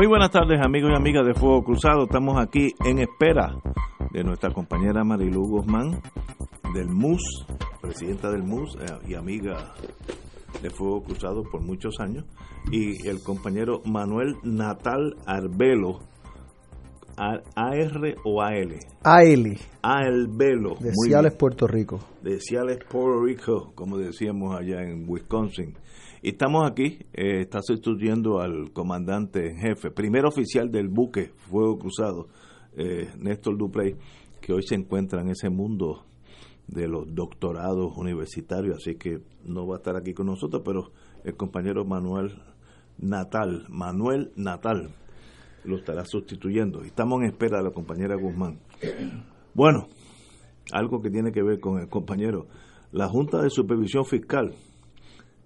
Muy buenas tardes amigos y amigas de Fuego Cruzado. Estamos aquí en espera de nuestra compañera Marilu Guzmán del MUS, presidenta del MUS eh, y amiga de Fuego Cruzado por muchos años, y el compañero Manuel Natal Arbelo, AR o AL. AL. Arbelo. De Ciales, Puerto Rico. De Ciales, Puerto Rico, como decíamos allá en Wisconsin. Estamos aquí, eh, está sustituyendo al comandante en jefe, primer oficial del buque Fuego Cruzado, eh, Néstor Duprey, que hoy se encuentra en ese mundo de los doctorados universitarios, así que no va a estar aquí con nosotros, pero el compañero Manuel Natal, Manuel Natal, lo estará sustituyendo. Estamos en espera de la compañera Guzmán. Bueno, algo que tiene que ver con el compañero. La Junta de Supervisión Fiscal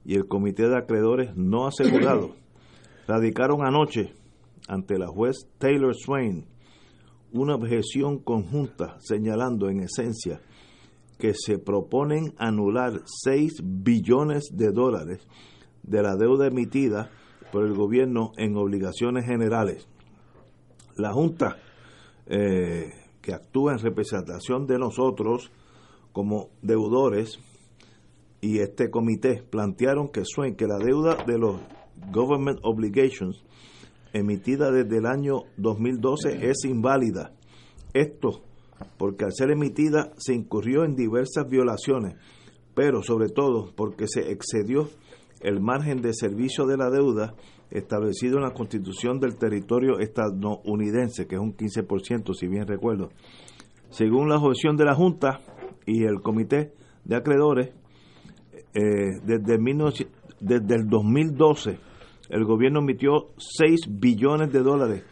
y el Comité de Acreedores No Asegurados radicaron anoche ante la juez Taylor Swain una objeción conjunta señalando en esencia que se proponen anular 6 billones de dólares de la deuda emitida por el gobierno en obligaciones generales. La Junta, eh, que actúa en representación de nosotros como deudores, y este comité plantearon que Swain, que la deuda de los government obligations emitida desde el año 2012 es inválida. Esto porque al ser emitida se incurrió en diversas violaciones, pero sobre todo porque se excedió el margen de servicio de la deuda establecido en la Constitución del territorio estadounidense, que es un 15%, si bien recuerdo. Según la objeción de la Junta y el Comité de Acreedores, eh, desde, desde el 2012 el gobierno emitió 6 billones de dólares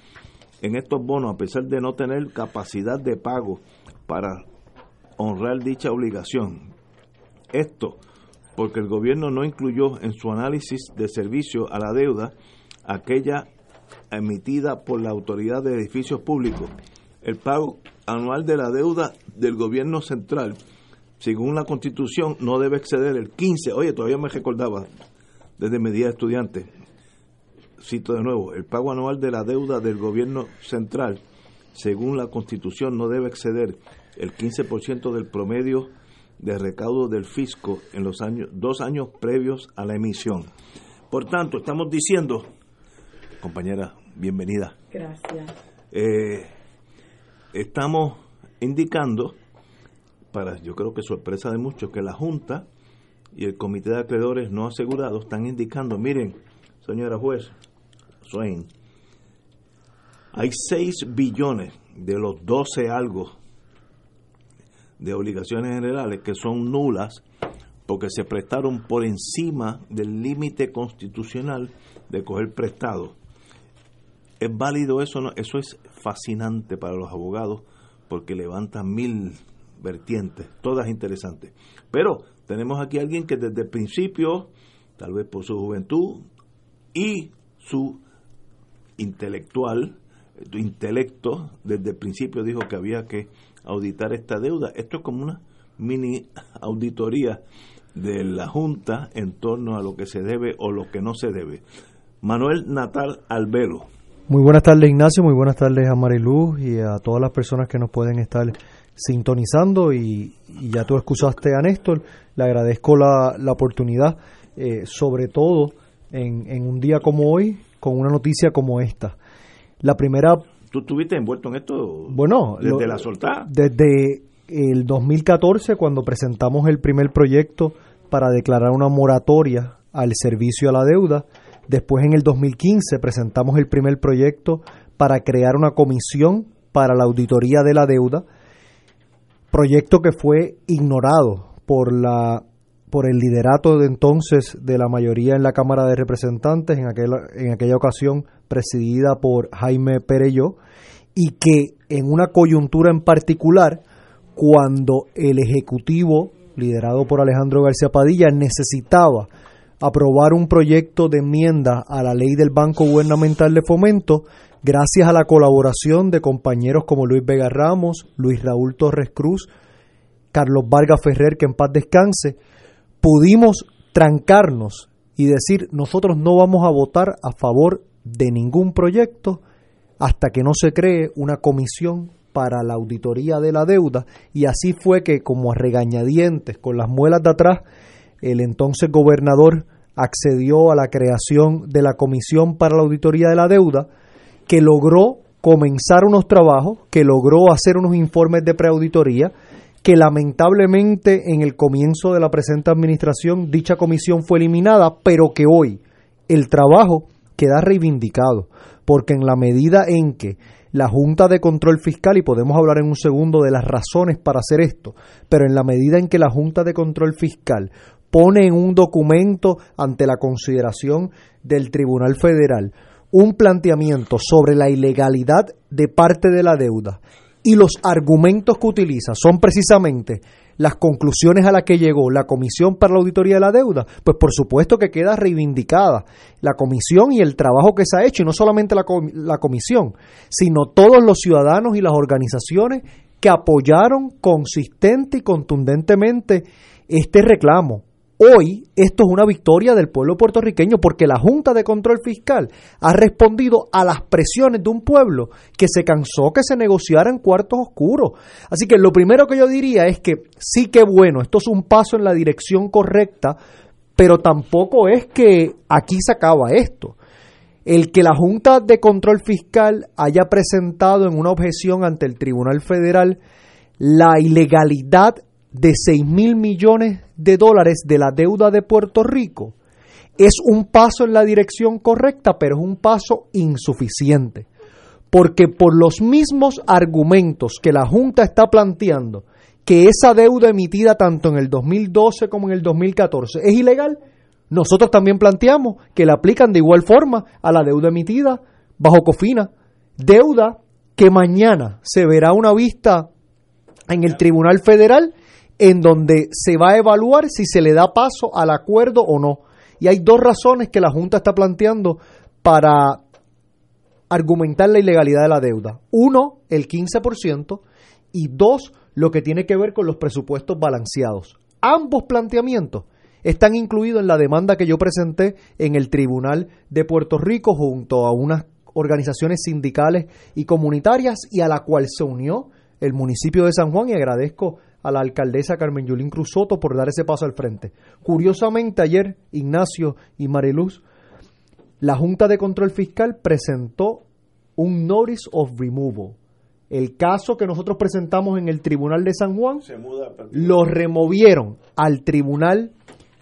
en estos bonos a pesar de no tener capacidad de pago para honrar dicha obligación. Esto porque el gobierno no incluyó en su análisis de servicio a la deuda aquella emitida por la Autoridad de Edificios Públicos. El pago anual de la deuda del gobierno central según la constitución, no debe exceder el 15. Oye, todavía me recordaba desde mi día de estudiante. Cito de nuevo, el pago anual de la deuda del gobierno central, según la constitución, no debe exceder el 15% del promedio de recaudo del fisco en los años, dos años previos a la emisión. Por tanto, estamos diciendo, compañera, bienvenida. Gracias. Eh, estamos indicando para yo creo que sorpresa de muchos, que la Junta y el Comité de Acreedores no asegurados están indicando, miren, señora juez, Swain, hay 6 billones de los 12 algo de obligaciones generales que son nulas porque se prestaron por encima del límite constitucional de coger prestado. ¿Es válido eso? No? Eso es fascinante para los abogados porque levantan mil vertientes, todas interesantes. Pero tenemos aquí a alguien que desde el principio, tal vez por su juventud y su intelectual, su intelecto, desde el principio dijo que había que auditar esta deuda. Esto es como una mini auditoría de la Junta en torno a lo que se debe o lo que no se debe. Manuel Natal Albelo. Muy buenas tardes Ignacio, muy buenas tardes a Mariluz y a todas las personas que nos pueden estar sintonizando y, ya tú excusaste a Néstor, le agradezco la, la oportunidad, eh, sobre todo en, en, un día como hoy, con una noticia como esta. La primera... ¿Tú estuviste envuelto en esto bueno, desde la soltada? Desde el 2014, cuando presentamos el primer proyecto para declarar una moratoria al servicio a la deuda. Después, en el 2015, presentamos el primer proyecto para crear una comisión para la auditoría de la deuda proyecto que fue ignorado por la por el liderato de entonces de la mayoría en la Cámara de Representantes, en aquella, en aquella ocasión presidida por Jaime Pereyó, y que en una coyuntura en particular, cuando el Ejecutivo, liderado por Alejandro García Padilla, necesitaba aprobar un proyecto de enmienda a la ley del Banco Gubernamental de Fomento, gracias a la colaboración de compañeros como Luis Vega Ramos, Luis Raúl Torres Cruz, Carlos Vargas Ferrer, que en paz descanse, pudimos trancarnos y decir nosotros no vamos a votar a favor de ningún proyecto hasta que no se cree una comisión para la auditoría de la deuda y así fue que como a regañadientes con las muelas de atrás el entonces gobernador accedió a la creación de la comisión para la auditoría de la deuda que logró comenzar unos trabajos, que logró hacer unos informes de preauditoría, que lamentablemente en el comienzo de la presente administración dicha comisión fue eliminada, pero que hoy el trabajo queda reivindicado, porque en la medida en que la Junta de Control Fiscal, y podemos hablar en un segundo de las razones para hacer esto, pero en la medida en que la Junta de Control Fiscal pone en un documento ante la consideración del Tribunal Federal un planteamiento sobre la ilegalidad de parte de la deuda y los argumentos que utiliza son precisamente las conclusiones a las que llegó la Comisión para la Auditoría de la Deuda, pues por supuesto que queda reivindicada la comisión y el trabajo que se ha hecho, y no solamente la, la comisión, sino todos los ciudadanos y las organizaciones que apoyaron consistente y contundentemente este reclamo. Hoy esto es una victoria del pueblo puertorriqueño porque la Junta de Control Fiscal ha respondido a las presiones de un pueblo que se cansó que se negociara en cuartos oscuros. Así que lo primero que yo diría es que sí que bueno, esto es un paso en la dirección correcta, pero tampoco es que aquí se acaba esto. El que la Junta de Control Fiscal haya presentado en una objeción ante el Tribunal Federal la ilegalidad de 6 mil millones de dólares de la deuda de Puerto Rico es un paso en la dirección correcta, pero es un paso insuficiente. Porque por los mismos argumentos que la Junta está planteando, que esa deuda emitida tanto en el 2012 como en el 2014 es ilegal, nosotros también planteamos que la aplican de igual forma a la deuda emitida bajo COFINA. Deuda que mañana se verá una vista en el Tribunal Federal en donde se va a evaluar si se le da paso al acuerdo o no. Y hay dos razones que la Junta está planteando para argumentar la ilegalidad de la deuda. Uno, el 15%, y dos, lo que tiene que ver con los presupuestos balanceados. Ambos planteamientos están incluidos en la demanda que yo presenté en el Tribunal de Puerto Rico junto a unas organizaciones sindicales y comunitarias y a la cual se unió el municipio de San Juan y agradezco a la alcaldesa Carmen Yulín Cruzoto por dar ese paso al frente. Curiosamente, ayer Ignacio y Mariluz, la Junta de Control Fiscal presentó un Notice of Removal. El caso que nosotros presentamos en el Tribunal de San Juan lo removieron al Tribunal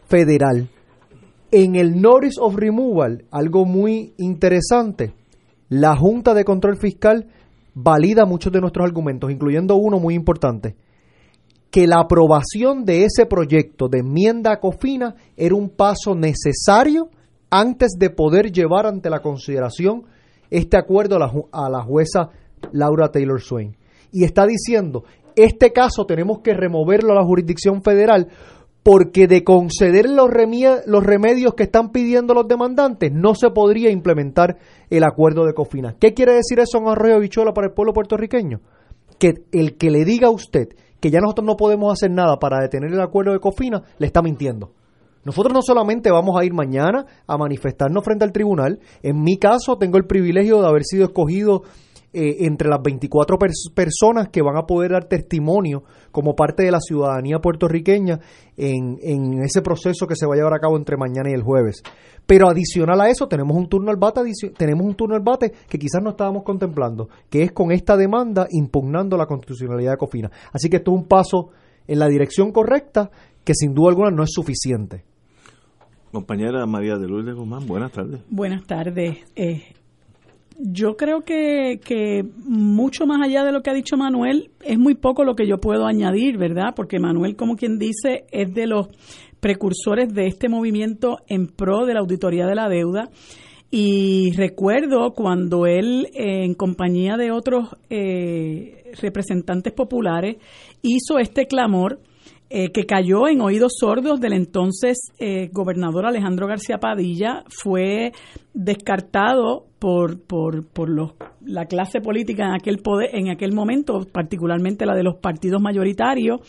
Federal. En el Notice of Removal, algo muy interesante, la Junta de Control Fiscal valida muchos de nuestros argumentos, incluyendo uno muy importante que la aprobación de ese proyecto de enmienda a COFINA era un paso necesario antes de poder llevar ante la consideración este acuerdo a la, jueza Laura Taylor Swain. Y está diciendo, este caso tenemos que removerlo a la jurisdicción federal porque de conceder los, los remedios que están pidiendo los demandantes no se podría implementar el acuerdo de COFINA. ¿Qué quiere decir eso en Arroyo Bichola para el pueblo puertorriqueño? Que el que le diga a usted que ya nosotros no podemos hacer nada para detener el acuerdo de Cofina, le está mintiendo. Nosotros no solamente vamos a ir mañana a manifestarnos frente al tribunal, en mi caso tengo el privilegio de haber sido escogido eh, entre las 24 personas que van a poder dar testimonio como parte de la ciudadanía puertorriqueña en, en, ese proceso que se va a llevar a cabo entre mañana y el jueves. Pero adicional a eso tenemos un turno al bate, tenemos un turno al bate que quizás no estábamos contemplando, que es con esta demanda impugnando la constitucionalidad de Cofina. Así que esto es un paso en la dirección correcta que sin duda alguna no es suficiente. Compañera María de Lourdes Guzmán, buenas tardes. Buenas tardes. Eh, yo creo que, que mucho más allá de lo que ha dicho Manuel, es muy poco lo que yo puedo añadir, ¿verdad? Porque Manuel, como quien dice, es de los precursores de este movimiento en pro de la auditoría de la deuda. Y recuerdo cuando él, en compañía de otros eh, representantes populares, hizo este clamor eh, que cayó en oídos sordos del entonces eh, gobernador Alejandro García Padilla, fue descartado por, por, por los, la clase política en aquel, poder, en aquel momento, particularmente la de los partidos mayoritarios,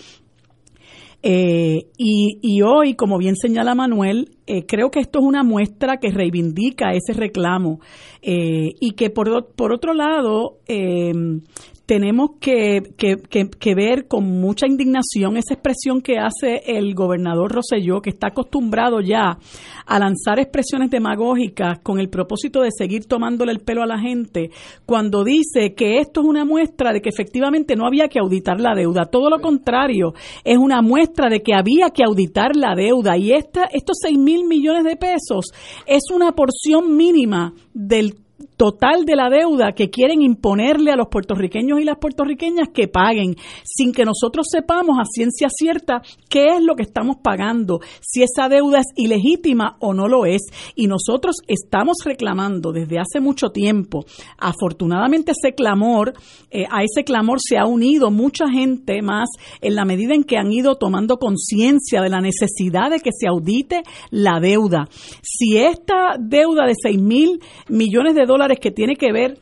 eh, y, y, hoy, como bien señala Manuel, creo que esto es una muestra que reivindica ese reclamo. Y que por, por otro lado tenemos que, que, ver con mucha indignación esa expresión que hace el gobernador Roselló, que está acostumbrado ya a lanzar expresiones demagógicas con el propósito de seguir tomándole el pelo a la gente, cuando dice que esto es una muestra de que efectivamente no había que auditar la deuda. Todo lo contrario, es una muestra de que había que auditar la deuda. Y esta, estos 6 mil millones de pesos es una porción mínima del total de la deuda que quieren imponerle a los puertorriqueños y las puertorriqueñas que paguen, sin que nosotros sepamos a ciencia cierta qué es lo que estamos pagando, si esa deuda es ilegítima o no lo es. Y nosotros estamos reclamando desde hace mucho tiempo. Afortunadamente ese clamor, eh, a ese clamor se ha unido mucha gente más en la medida en que han ido tomando conciencia de la necesidad de que se audite la deuda. Si esta deuda de 6 mil millones de dólares que tiene que ver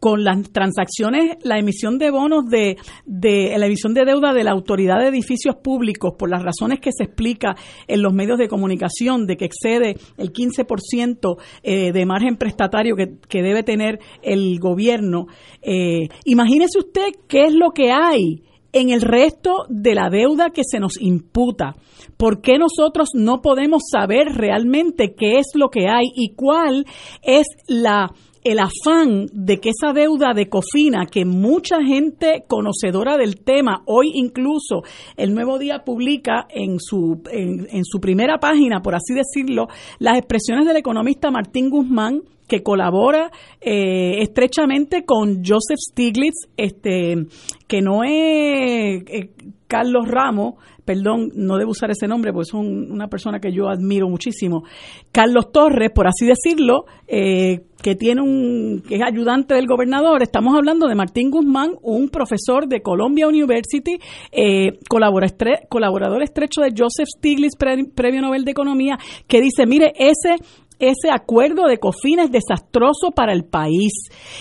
con las transacciones, la emisión de bonos de, de, la emisión de deuda de la Autoridad de Edificios Públicos, por las razones que se explica en los medios de comunicación, de que excede el 15% eh, de margen prestatario que, debe tener el gobierno. Eh, imagínese usted qué es lo que hay en el resto de la deuda que se nos imputa. ¿Por qué nosotros no podemos saber realmente qué es lo que hay y cuál es la el afán de que esa deuda de Cofina, que mucha gente conocedora del tema, hoy incluso el Nuevo Día publica en su, en, su primera página, por así decirlo, las expresiones del economista Martín Guzmán, que colabora eh, estrechamente con Joseph Stiglitz, este, que no es eh, Carlos Ramos, perdón, no debo usar ese nombre porque es una persona que yo admiro muchísimo, Carlos Torres, por así decirlo, eh, que tiene un que es ayudante del gobernador. Estamos hablando de Martín Guzmán, un profesor de Columbia University, eh, colaborador estrecho de Joseph Stiglitz, Premio Nobel de Economía, que dice, mire, ese ese acuerdo de COFINA es desastroso para el país.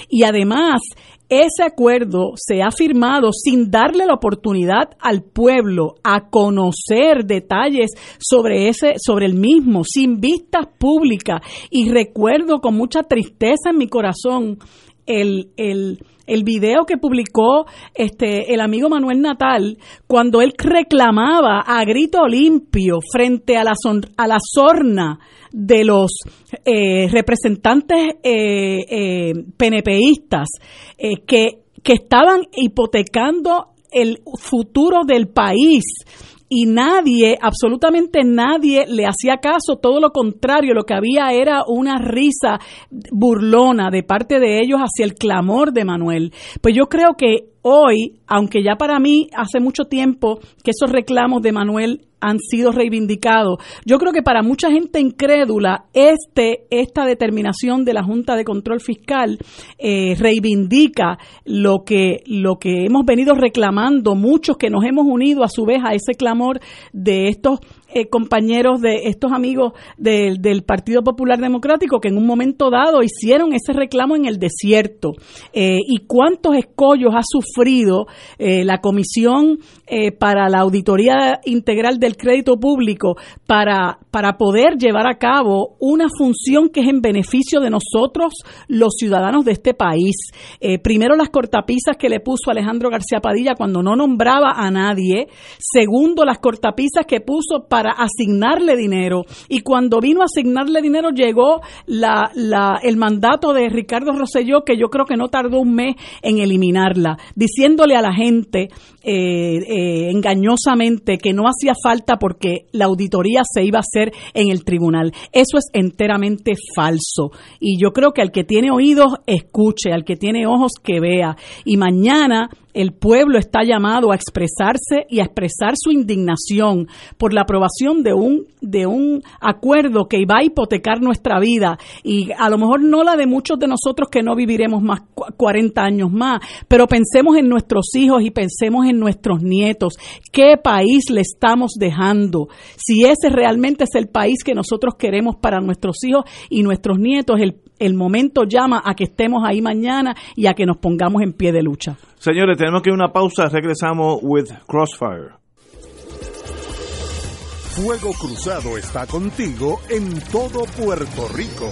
Y además, ese acuerdo se ha firmado sin darle la oportunidad al pueblo a conocer detalles sobre ese, sobre el mismo, sin vistas públicas. Y recuerdo con mucha tristeza en mi corazón el, el, el video que publicó este el amigo Manuel Natal cuando él reclamaba a grito limpio frente a la a la sorna de los eh, representantes eh, eh, PNPistas eh, que, que estaban hipotecando el futuro del país y nadie, absolutamente nadie le hacía caso, todo lo contrario, lo que había era una risa burlona de parte de ellos hacia el clamor de Manuel. Pues yo creo que hoy, aunque ya para mí hace mucho tiempo que esos reclamos de Manuel han sido reivindicados. Yo creo que para mucha gente incrédula, este, esta determinación de la Junta de Control Fiscal eh, reivindica lo que, lo que hemos venido reclamando, muchos que nos hemos unido a su vez a ese clamor de estos eh, compañeros de estos amigos del Partido Popular Democrático que en un momento dado hicieron ese reclamo en el desierto. Eh, y cuántos escollos ha sufrido eh, la Comisión para la Auditoría Integral del Crédito Público para, para poder llevar a cabo una función que es en beneficio de nosotros, los ciudadanos de este país. primero, las cortapisas que le puso Alejandro García Padilla cuando no nombraba a nadie. Segundo, las cortapisas que puso para asignarle dinero. Y cuando vino a asignarle dinero llegó la, la, el mandato de Ricardo Rosselló, que yo creo que no tardó un mes en eliminarla, diciéndole a la gente eh, eh, engañosamente que no hacía falta porque la auditoría se iba a hacer en el tribunal. Eso es enteramente falso. Y yo creo que al que tiene oídos, escuche, al que tiene ojos, que vea. Y mañana el pueblo está llamado a expresarse y a expresar su indignación por la aprobación de un, de un acuerdo que va a hipotecar nuestra vida y a lo mejor no la de muchos de nosotros que no viviremos más 40 años más, pero pensemos en nuestros hijos y pensemos en nuestros nietos. ¿Qué país le estamos dejando? Si ese realmente es el país que nosotros queremos para nuestros hijos y nuestros nietos, el, el momento llama a que estemos ahí mañana y a que nos pongamos en pie de lucha. Señores, tenemos que ir a una pausa. Regresamos with Crossfire. Fuego Cruzado está contigo en todo Puerto Rico.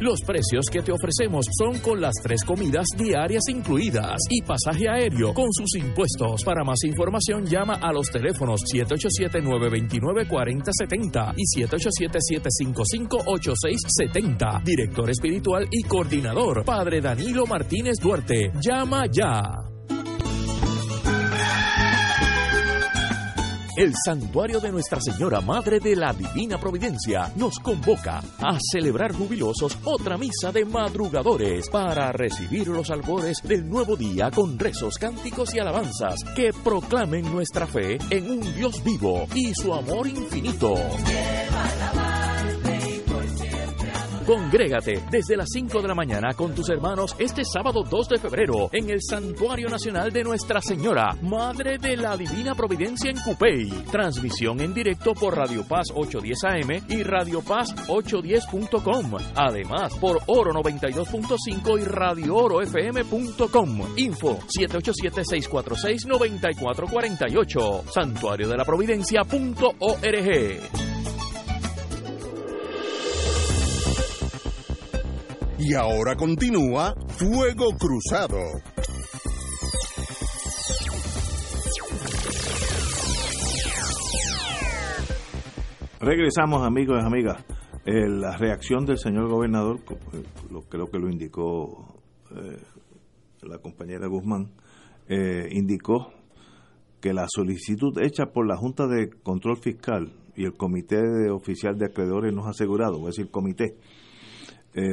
los precios que te ofrecemos son con las tres comidas diarias incluidas y pasaje aéreo con sus impuestos. Para más información llama a los teléfonos 787-929-4070 y 787-755-8670. Director espiritual y coordinador, Padre Danilo Martínez Duarte. Llama ya. El Santuario de Nuestra Señora Madre de la Divina Providencia nos convoca a celebrar jubilosos otra misa de madrugadores para recibir los albores del nuevo día con rezos, cánticos y alabanzas que proclamen nuestra fe en un Dios vivo y su amor infinito. Congrégate desde las 5 de la mañana con tus hermanos este sábado 2 de febrero en el Santuario Nacional de Nuestra Señora, Madre de la Divina Providencia en Cupey. Transmisión en directo por Radio Paz 810 AM y Radio Paz 810.com. Además, por Oro 92.5 y Radio Oro FM.com. Info 787-646-9448. Santuario de la Providencia.org. Y ahora continúa Fuego Cruzado. Regresamos, amigos y amigas. Eh, la reacción del señor gobernador, eh, creo que lo indicó eh, la compañera Guzmán, indicó que la solicitud hecha por la Junta de Control Fiscal y el Comité de Oficial de Acreedores nos ha asegurado, es decir, comité,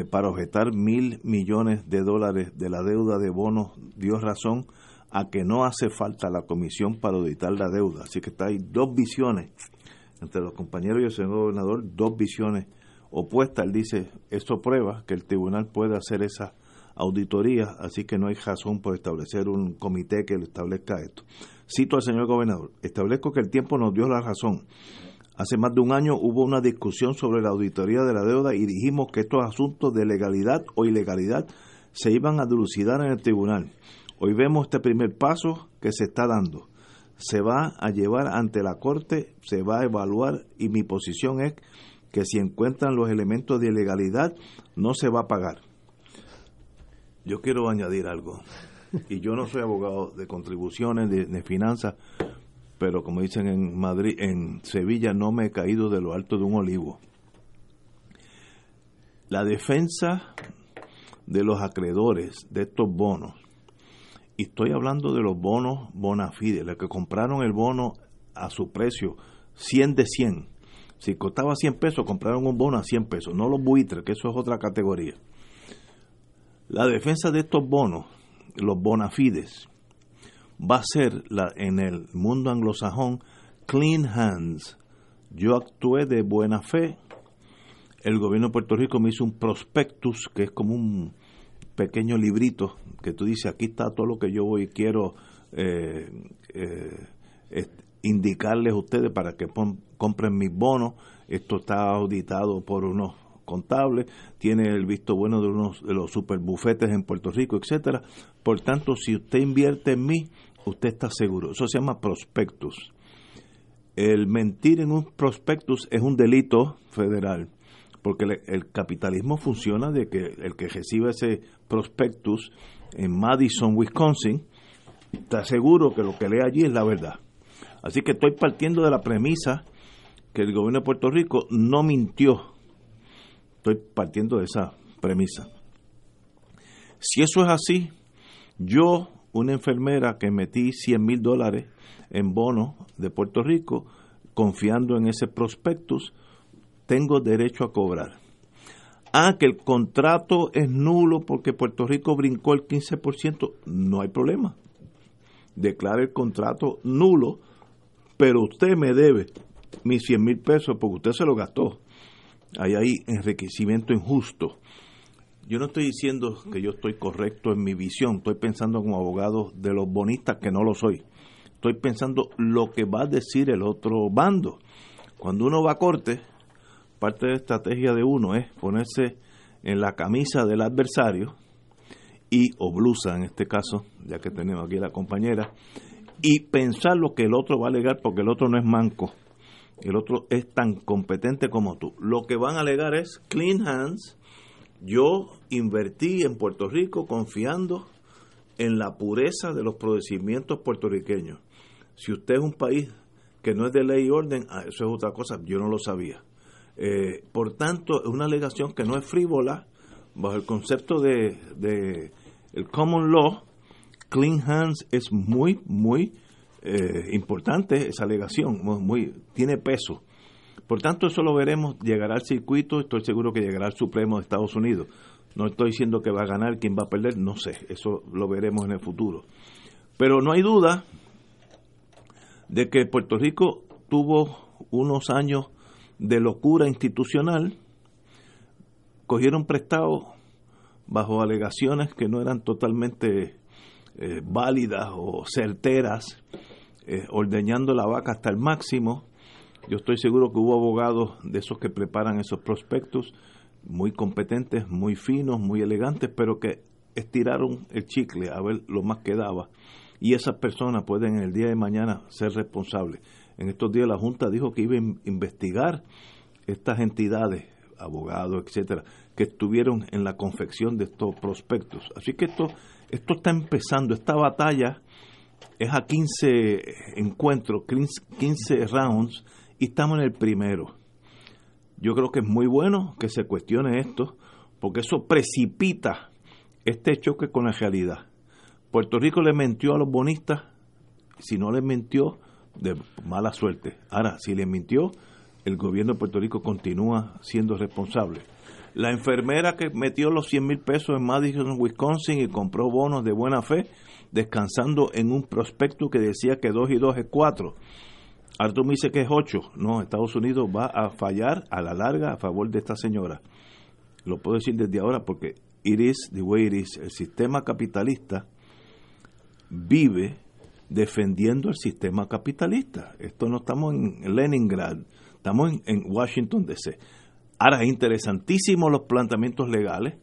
para objetar mil millones de dólares de la deuda de bonos dio razón a que no hace falta la comisión para auditar la deuda. Así que está, hay dos visiones entre los compañeros y el señor gobernador, dos visiones opuestas. Él dice, esto prueba que el tribunal puede hacer esa auditoría, así que no hay razón por establecer un comité que establezca esto. Cito al señor gobernador, establezco que el tiempo nos dio la razón. Hace más de un año hubo una discusión sobre la auditoría de la deuda y dijimos que estos asuntos de legalidad o ilegalidad se iban a dilucidar en el tribunal. Hoy vemos este primer paso que se está dando. Se va a llevar ante la Corte, se va a evaluar y mi posición es que si encuentran los elementos de ilegalidad no se va a pagar. Yo quiero añadir algo, y yo no soy abogado de contribuciones, de, finanzas, pero como dicen en Madrid, en Sevilla no me he caído de lo alto de un olivo. La defensa de los acreedores de estos bonos, y estoy hablando de los bonos bona fide, los que compraron el bono a su precio, 100 de 100. Si costaba 100 pesos, compraron un bono a 100 pesos, no los buitres, que eso es otra categoría. La defensa de estos bonos, los bonafides, va a ser la, en el mundo anglosajón clean hands. Yo actué de buena fe. El gobierno de Puerto Rico me hizo un prospectus, que es como un pequeño librito que tú dices, aquí está todo lo que yo voy quiero eh, eh, indicarles a ustedes para que compren mis bonos. Esto está auditado por unos contable, tiene el visto bueno de unos de los superbufetes en Puerto Rico, etcétera. Por tanto, si usted invierte en mí, usted está seguro. Eso se llama prospectus. El mentir en un prospectus es un delito federal, porque el, capitalismo funciona de que el que recibe ese prospectus en Madison, Wisconsin, está seguro que lo que lee allí es la verdad. Así que estoy partiendo de la premisa que el gobierno de Puerto Rico no mintió Estoy partiendo de esa premisa. Si eso es así, yo, una enfermera que metí 100 mil dólares en bonos de Puerto Rico, confiando en ese prospectus, tengo derecho a cobrar. Ah, que el contrato es nulo porque Puerto Rico brincó el 15%, no hay problema. Declare el contrato nulo, pero usted me debe mis 100 mil pesos porque usted se lo gastó hay ahí enriquecimiento injusto. Yo no estoy diciendo que yo estoy correcto en mi visión, estoy pensando como abogado de los bonistas que no lo soy. Estoy pensando lo que va a decir el otro bando. Cuando uno va a corte, parte de la estrategia de uno es ponerse en la camisa del adversario y o blusa en este caso, ya que tenemos aquí a la compañera, y pensar lo que el otro va a alegar porque el otro no es manco el otro es tan competente como tú. Lo que van a alegar es clean hands. Yo invertí en Puerto Rico confiando en la pureza de los procedimientos puertorriqueños. Si usted es un país que no es de ley y orden, ah, eso es otra cosa, yo no lo sabía. Eh, por tanto, es una alegación que no es frívola, bajo el concepto de, el common law, clean hands es muy, muy eh, importante esa alegación, muy, tiene peso. Por tanto, eso lo veremos, llegará al circuito, estoy seguro que llegará al Supremo de Estados Unidos. No estoy diciendo que va a ganar, quién va a perder, no sé, eso lo veremos en el futuro. Pero no hay duda de que Puerto Rico tuvo unos años de locura institucional, cogieron prestado bajo alegaciones que no eran totalmente eh, válidas o certeras eh, ordeñando la vaca hasta el máximo. Yo estoy seguro que hubo abogados de esos que preparan esos prospectos, muy competentes, muy finos, muy elegantes, pero que estiraron el chicle a ver lo más que daba. Y esas personas pueden el día de mañana ser responsables. En estos días la Junta dijo que iba a investigar estas entidades, abogados, etcétera, que estuvieron en la confección de estos prospectos. Así que esto, esto está empezando, esta batalla es a 15 encuentros, 15 rounds, y estamos en el primero. Yo creo que es muy bueno que se cuestione esto, porque eso precipita este choque con la realidad. Puerto Rico le mintió a los bonistas, si no les mintió, de mala suerte. Ahora, si le mintió, el gobierno de Puerto Rico continúa siendo responsable. La enfermera que metió los 100 mil pesos en Madison, Wisconsin y compró bonos de buena fe, descansando en un prospecto que decía que 2 y 2 es 4. Arturo me dice que es 8. No, Estados Unidos va a fallar a la larga a favor de esta señora. Lo puedo decir desde ahora porque it is the way it is. El sistema capitalista vive defendiendo el sistema capitalista. Esto no estamos en Leningrad, estamos en, en Washington DC. Ahora es interesantísimo los planteamientos legales.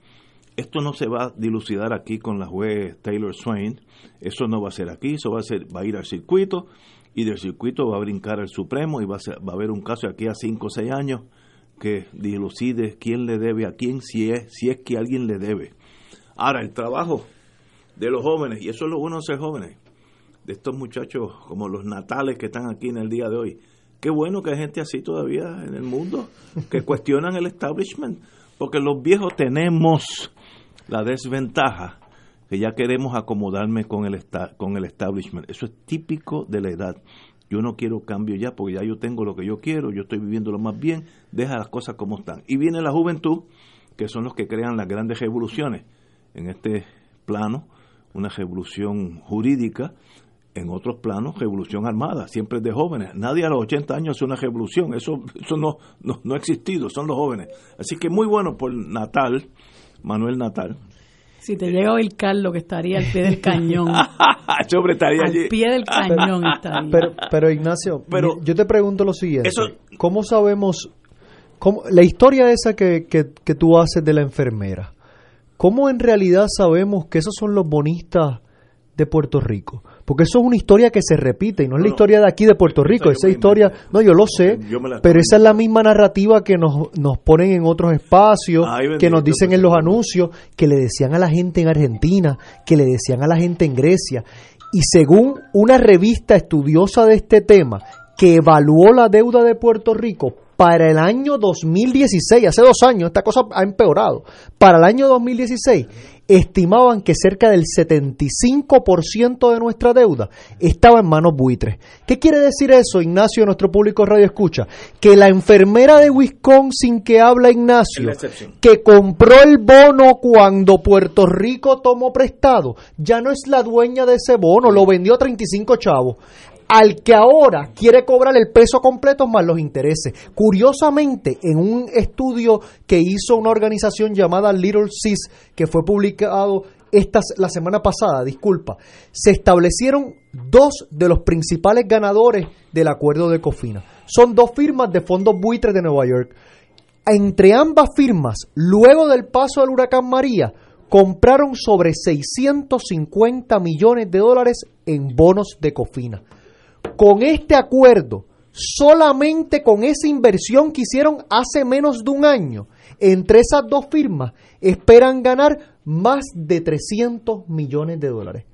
Esto no se va a dilucidar aquí con la juez Taylor Swain. Eso no va a ser aquí, eso va a ser va a ir al circuito y del circuito va a brincar al Supremo y va a, va a haber un caso aquí a 5 o 6 años que dilucide quién le debe a quién si es si es que alguien le debe. Ahora el trabajo de los jóvenes y eso es lo bueno de ser jóvenes de estos muchachos como los natales que están aquí en el día de hoy. Qué bueno que hay gente así todavía en el mundo, que cuestionan el establishment, porque los viejos tenemos la desventaja que ya queremos acomodarme con el, con el establishment. Eso es típico de la edad. Yo no quiero cambio ya porque ya yo tengo lo que yo quiero, yo estoy viviendo lo más bien, deja las cosas como están. Y viene la juventud, que son los que crean las grandes revoluciones en este plano, una revolución jurídica, en otros planos, revolución armada, siempre de jóvenes. Nadie a los 80 años hace una revolución, eso, eso no, no, ha existido, son los jóvenes. Así que muy bueno por Natal, Manuel Natal. Si te llega hoy Carlos, que estaría al pie del cañón. estaría al pie del cañón estaría. Pero, pero Ignacio, pero, yo te pregunto lo siguiente. ¿Cómo sabemos, cómo, la historia esa que, que, que tú haces de la enfermera, cómo en realidad sabemos que esos son los bonistas de Puerto Rico? Porque eso es una historia que se repite y no es la historia de aquí de Puerto Rico, esa historia, no, yo lo sé, pero esa es la misma narrativa que nos, nos ponen en otros espacios, que nos dicen en los anuncios, que le decían a la gente en Argentina, que le decían a la gente en Grecia. Y según una revista estudiosa de este tema, que evaluó la deuda de Puerto Rico para el año 2016, hace dos años, esta cosa ha empeorado, para el año 2016 estimaban que cerca del 75% de nuestra deuda estaba en manos buitres. ¿Qué quiere decir eso, Ignacio, nuestro público radio escucha? Que la enfermera de Wisconsin que habla Ignacio, que compró el bono cuando Puerto Rico tomó prestado, ya no es la dueña de ese bono, lo vendió a 35 chavos al que ahora quiere cobrar el peso completo más los intereses. Curiosamente, en un estudio que hizo una organización llamada Little Sis, que fue publicado esta, la semana pasada, disculpa, se establecieron dos de los principales ganadores del acuerdo de Cofina. Son dos firmas de fondos buitres de Nueva York. Entre ambas firmas, luego del paso del huracán María, compraron sobre 650 millones de dólares en bonos de Cofina con este acuerdo, solamente con esa inversión que hicieron hace menos de un año, entre esas dos firmas, esperan ganar más de 300 millones de dólares.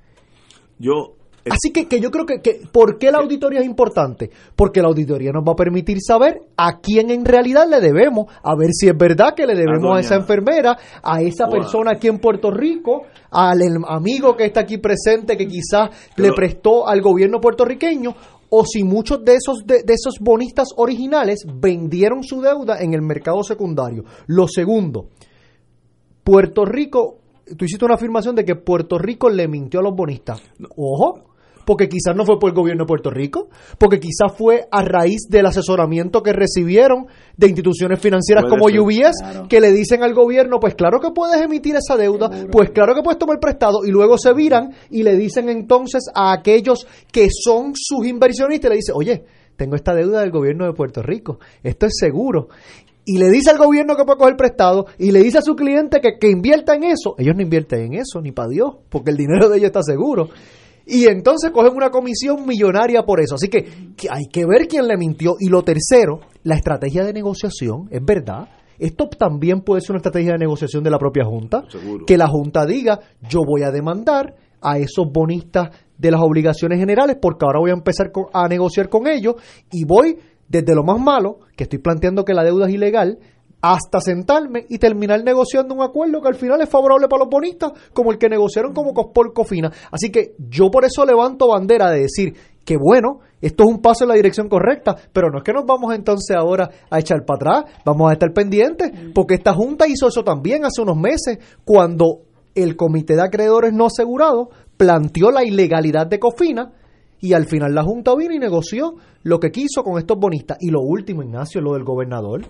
Yo Así que, que yo creo que, que, ¿por qué la auditoría es importante? Porque la auditoría nos va a permitir saber a quién en realidad le debemos, a ver si es verdad que le debemos a, esa enfermera, a esa persona aquí en Puerto Rico, al amigo que está aquí presente que quizás le prestó al gobierno puertorriqueño, o si muchos de esos, de, de esos bonistas originales vendieron su deuda en el mercado secundario. Lo segundo, Puerto Rico tú hiciste una afirmación de que Puerto Rico le mintió a los bonistas. Ojo, porque quizás no fue por el gobierno de Puerto Rico, porque quizás fue a raíz del asesoramiento que recibieron de instituciones financieras como UBS, que le dicen al gobierno, pues claro que puedes emitir esa deuda, pues claro que puedes tomar prestado, y luego se viran y le dicen entonces a aquellos que son sus inversionistas, le dicen, oye, tengo esta deuda del gobierno de Puerto Rico, esto es seguro y le dice al gobierno que puede coger prestado y le dice a su cliente que, que invierta en eso, ellos no invierten en eso, ni para Dios, porque el dinero de ellos está seguro. Y entonces cogen una comisión millonaria por eso. Así que, hay que ver quién le mintió. Y lo tercero, la estrategia de negociación, es verdad. Esto también puede ser una estrategia de negociación de la propia Junta. Que la Junta diga, yo voy a demandar a esos bonistas de las obligaciones generales porque ahora voy a empezar a negociar con ellos y voy desde lo más malo, que estoy planteando que la deuda es ilegal, hasta sentarme y terminar negociando un acuerdo que al final es favorable para los bonistas, como el que negociaron como por Cofina. Así que yo por eso levanto bandera de decir que bueno, esto es un paso en la dirección correcta, pero no es que nos vamos entonces ahora a echar para atrás, vamos a estar pendientes, porque esta Junta hizo eso también hace unos meses, cuando el Comité de Acreedores No Asegurados planteó la ilegalidad de Cofina y al final la Junta vino y negoció lo que quiso con estos bonistas. Y lo último, Ignacio, lo del gobernador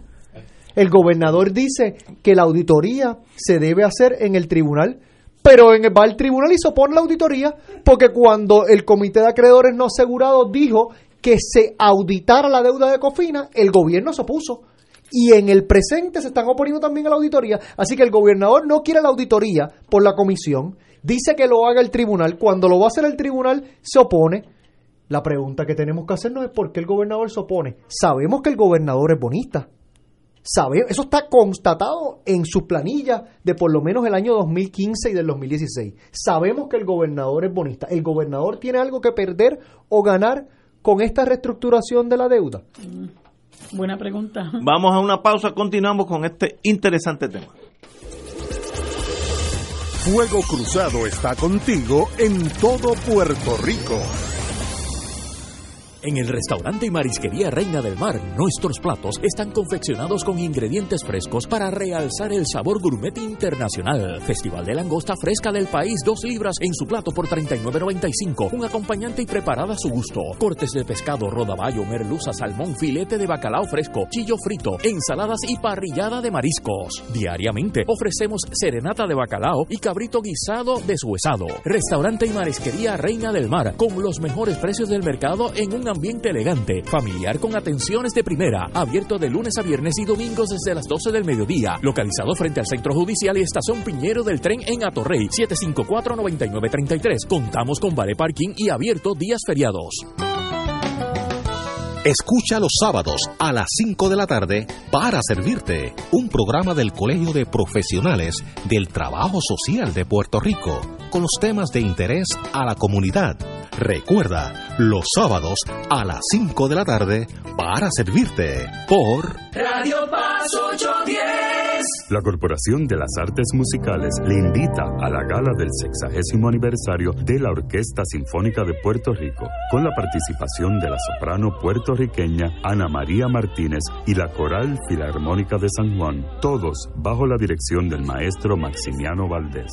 El gobernador dice que la auditoría se debe hacer en el tribunal, pero en, va al tribunal y se opone la auditoría, porque cuando el comité de acreedores no asegurados dijo que se auditara la deuda de Cofina, el gobierno se opuso. Y en el presente se están oponiendo también a la auditoría. Así que el gobernador no quiere la auditoría por la comisión, dice que lo haga el tribunal. Cuando lo va a hacer el tribunal, se opone. La pregunta que tenemos que hacernos es por qué el gobernador se opone. Sabemos que el gobernador es bonista. Sabe, eso está constatado en sus planillas de por lo menos el año 2015 y del 2016. Sabemos que el gobernador es bonista. ¿El gobernador tiene algo que perder o ganar con esta reestructuración de la deuda? Buena pregunta. Vamos a una pausa, continuamos con este interesante tema. Fuego Cruzado está contigo en todo Puerto Rico. En el restaurante y marisquería Reina del Mar, nuestros platos están confeccionados con ingredientes frescos para realzar el sabor gourmet internacional. Festival de langosta fresca del país, dos libras en su plato por 39.95. Un acompañante y preparada a su gusto. Cortes de pescado, rodaballo, merluza, salmón, filete de bacalao fresco, chillo frito, ensaladas y parrillada de mariscos. Diariamente ofrecemos serenata de bacalao y cabrito guisado deshuesado. Restaurante y marisquería Reina del Mar, con los mejores precios del mercado en un ambiente elegante, familiar con atenciones de primera, abierto de lunes a viernes y domingos desde las 12 del mediodía, localizado frente al Centro Judicial y Estación Piñero del Tren en Atorrey, 754-9933. Contamos con vale parking y abierto días feriados. Escucha los sábados a las 5 de la tarde para servirte un programa del Colegio de Profesionales del Trabajo Social de Puerto Rico con los temas de interés a la comunidad. Recuerda, los sábados a las 5 de la tarde para servirte por Radio Paz 810. La Corporación de las Artes Musicales le invita a la gala del sexagésimo aniversario de la Orquesta Sinfónica de Puerto Rico, con la participación de la soprano puertorriqueña Ana María Martínez y la Coral Filarmónica de San Juan, todos bajo la dirección del maestro Maximiano Valdés.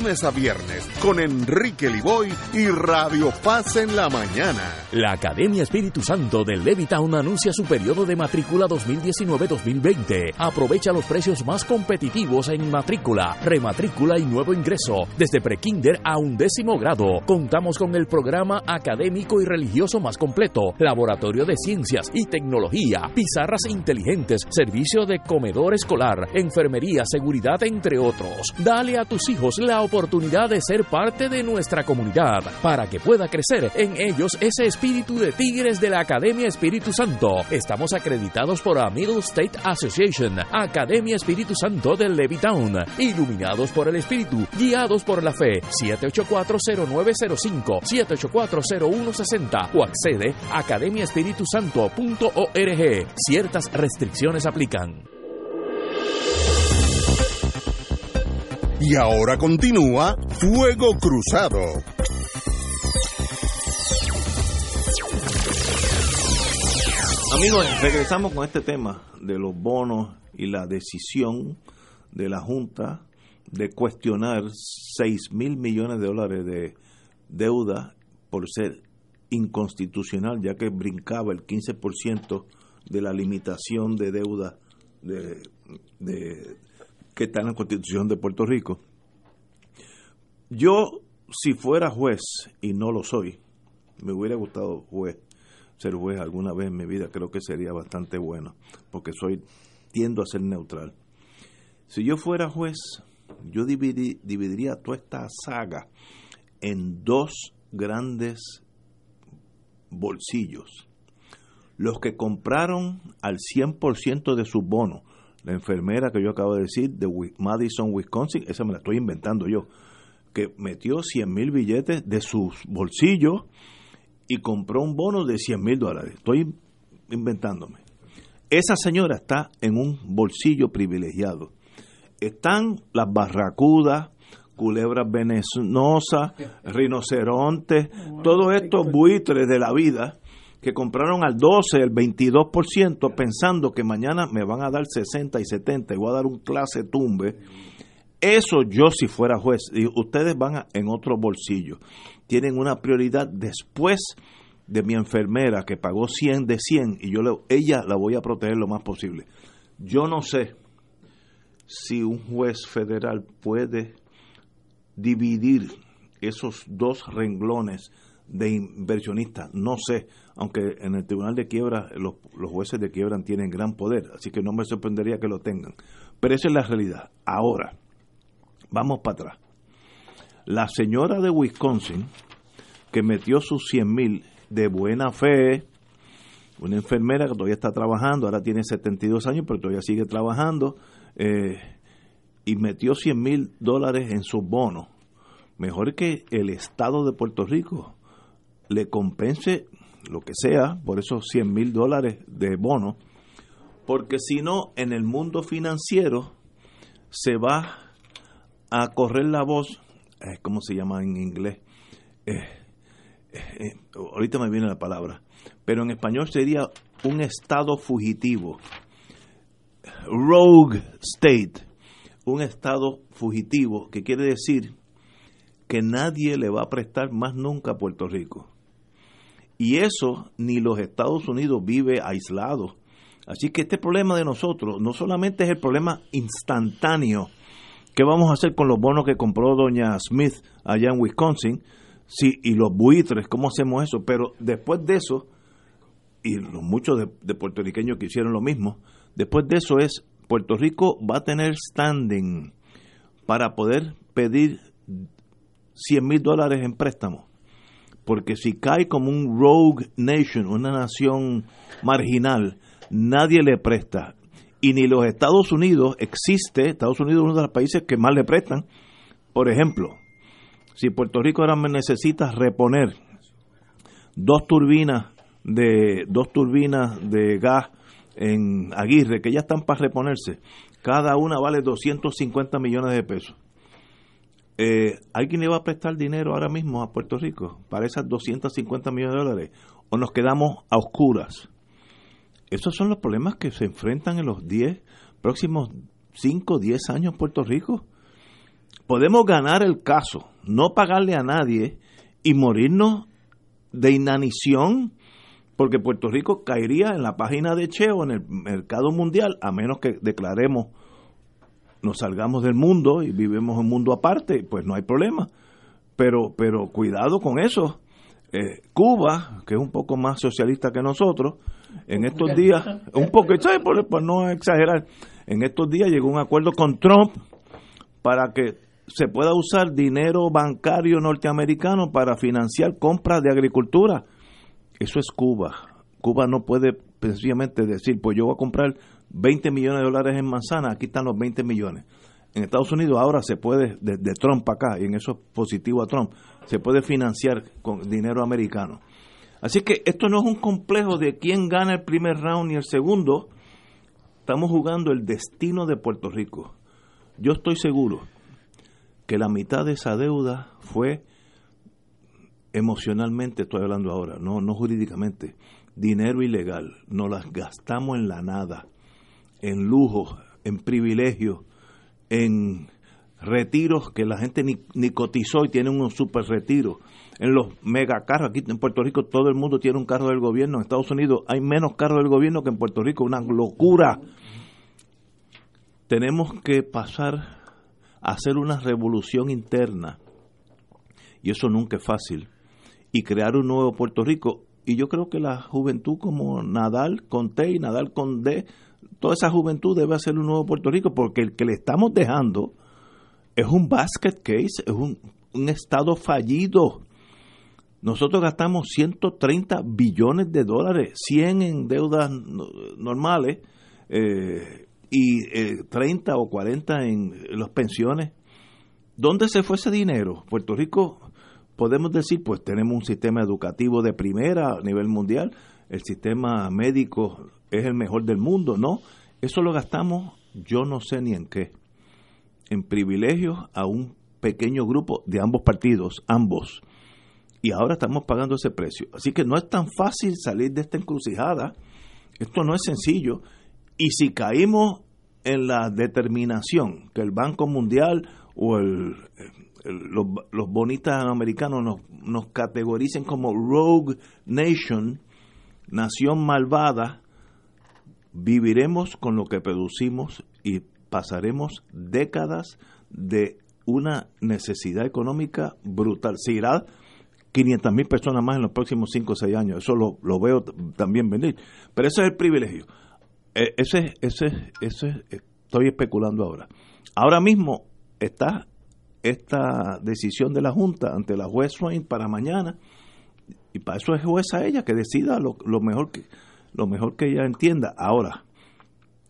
a viernes con Enrique Liboy y Radio Paz en la mañana. La Academia Espíritu Santo del Levittown anuncia su periodo de matrícula 2019-2020. Aprovecha los precios más competitivos en matrícula, rematrícula y nuevo ingreso, desde prekinder a undécimo grado. Contamos con el programa académico y religioso más completo, laboratorio de ciencias y tecnología, pizarras inteligentes, servicio de comedor escolar, enfermería, seguridad, entre otros. Dale a tus hijos la oportunidad de ser parte de nuestra comunidad para que pueda crecer en ellos ese espíritu de tigres de la Academia Espíritu Santo. Estamos acreditados por la Middle State Association, Academia Espíritu Santo de Levittown, iluminados por el Espíritu, guiados por la fe. 7840905, 7840160 o accede a academiaespiritusanto.org. Ciertas restricciones aplican. Y ahora continúa Fuego Cruzado. Amigos, regresamos con este tema de los bonos y la decisión de la Junta de cuestionar 6 mil millones de dólares de deuda por ser inconstitucional, ya que brincaba el 15% de la limitación de deuda de, de, que está en la Constitución de Puerto Rico. Yo, si fuera juez, y no lo soy, me hubiera gustado juez, ser juez alguna vez en mi vida, creo que sería bastante bueno, porque soy tiendo a ser neutral. Si yo fuera juez, yo dividi, dividiría toda esta saga en dos grandes bolsillos. Los que compraron al 100% de sus bonos, la enfermera que yo acabo de decir, de Madison, Wisconsin, esa me la estoy inventando yo, que metió 100 mil billetes de sus bolsillos y compró un bono de 100 mil dólares. Estoy inventándome. esa señora está en un bolsillo privilegiado. Están las barracudas, culebras venenosas, rinocerontes, todos estos buitres de la vida que compraron al 12, el 22%, pensando que mañana me van a dar 60 y 70 y voy a dar un clase tumbe. Eso yo si fuera juez, y ustedes van en otro bolsillo. Tienen una prioridad después de mi enfermera que pagó 100 de 100 y yo ella la voy a proteger lo más posible. Yo no sé si un juez federal puede dividir esos dos renglones de inversionistas, no sé, aunque en el tribunal de quiebra los, jueces de quiebra tienen gran poder, así que no me sorprendería que lo tengan. Pero esa es la realidad. Ahora, vamos para atrás. La señora de Wisconsin, que metió sus 100 mil de buena fe, una enfermera que todavía está trabajando, ahora tiene 72 años, pero todavía sigue trabajando, eh, y metió 100 mil dólares en sus bonos. Mejor que el Estado de Puerto Rico le compense lo que sea por esos 100 mil dólares de bono, porque si no, en el mundo financiero se va a correr la voz, eh, ¿cómo se llama en inglés? Eh, eh, ahorita me viene la palabra, pero en español sería un estado fugitivo, rogue state, un estado fugitivo, que quiere decir que nadie le va a prestar más nunca a Puerto Rico. Y eso ni los Estados Unidos vive aislado. Así que este problema de nosotros no solamente es el problema instantáneo, ¿qué vamos a hacer con los bonos que compró doña Smith allá en Wisconsin? Sí, y los buitres, ¿cómo hacemos eso? Pero después de eso, y los muchos de, puertorriqueños que hicieron lo mismo, después de eso es, Puerto Rico va a tener standing para poder pedir 100 mil dólares en préstamo. Porque si cae como un rogue nation, una nación marginal, nadie le presta. Y ni los Estados Unidos existe, Estados Unidos es uno de los países que más le prestan. Por ejemplo, si Puerto Rico ahora necesita reponer dos turbinas de dos turbinas de gas en Aguirre que ya están para reponerse, cada una vale 250 millones de pesos. Eh, ¿Alguien le va a prestar dinero ahora mismo a Puerto Rico para esas 250 millones de dólares? ¿O nos quedamos a oscuras? Esos son los problemas que se enfrentan en los 10 próximos 5, 10 años Puerto Rico podemos ganar el caso, no pagarle a nadie y morirnos de inanición, porque Puerto Rico caería en la página de Cheo en el mercado mundial, a menos que declaremos, nos salgamos del mundo y vivimos un mundo aparte, pues no hay problema. Pero, pero cuidado con eso. Eh, Cuba, que es un poco más socialista que nosotros, en estos días, un poco, por, por no exagerar, en estos días llegó un acuerdo con Trump para que se pueda usar dinero bancario norteamericano para financiar compras de agricultura. Eso es Cuba. Cuba no puede sencillamente decir, pues yo voy a comprar 20 millones de dólares en manzana, aquí están los 20 millones. En Estados Unidos ahora se puede, de, Trump acá, y en eso es positivo a Trump, se puede financiar con dinero americano. Así que esto no es un complejo de quién gana el primer round y el segundo. Estamos jugando el destino de Puerto Rico. Yo estoy seguro que la mitad de esa deuda fue emocionalmente, estoy hablando ahora, no, no jurídicamente, dinero ilegal, nos las gastamos en la nada, en lujos, en privilegios, en retiros que la gente ni, cotizó y tiene unos super retiros, en los megacarros, aquí en Puerto Rico todo el mundo tiene un carro del gobierno, en Estados Unidos hay menos carros del gobierno que en Puerto Rico, una locura. Tenemos que pasar hacer una revolución interna, y eso nunca es fácil, y crear un nuevo Puerto Rico. Y yo creo que la juventud como Nadal con T y Nadal con D, toda esa juventud debe hacer un nuevo Puerto Rico, porque el que le estamos dejando es un basket case, es un, estado fallido. Nosotros gastamos 130 billones de dólares, 100 en deudas normales, eh, y 30 eh, o 40 en las pensiones. ¿Dónde se fue ese dinero? Puerto Rico, podemos decir, pues tenemos un sistema educativo de primera a nivel mundial, el sistema médico es el mejor del mundo, no. Eso lo gastamos yo no sé ni en qué. En privilegios a un pequeño grupo de ambos partidos, ambos. Y ahora estamos pagando ese precio. Así que no es tan fácil salir de esta encrucijada. Esto no es sencillo. Y si caímos en la determinación que el Banco Mundial o los, los, bonistas americanos nos, nos categoricen como rogue nation, nación malvada, viviremos con lo que producimos y pasaremos décadas de una necesidad económica brutal. Se irá 500 mil personas más en los próximos 5 o 6 años. Eso lo, lo, veo también venir. Pero ese es el privilegio. E, ese, ese, ese, estoy especulando ahora. Ahora mismo está esta decisión de la Junta ante la juez Swain para mañana. Y para eso es jueza ella que decida lo, lo mejor que lo mejor que ella entienda. Ahora,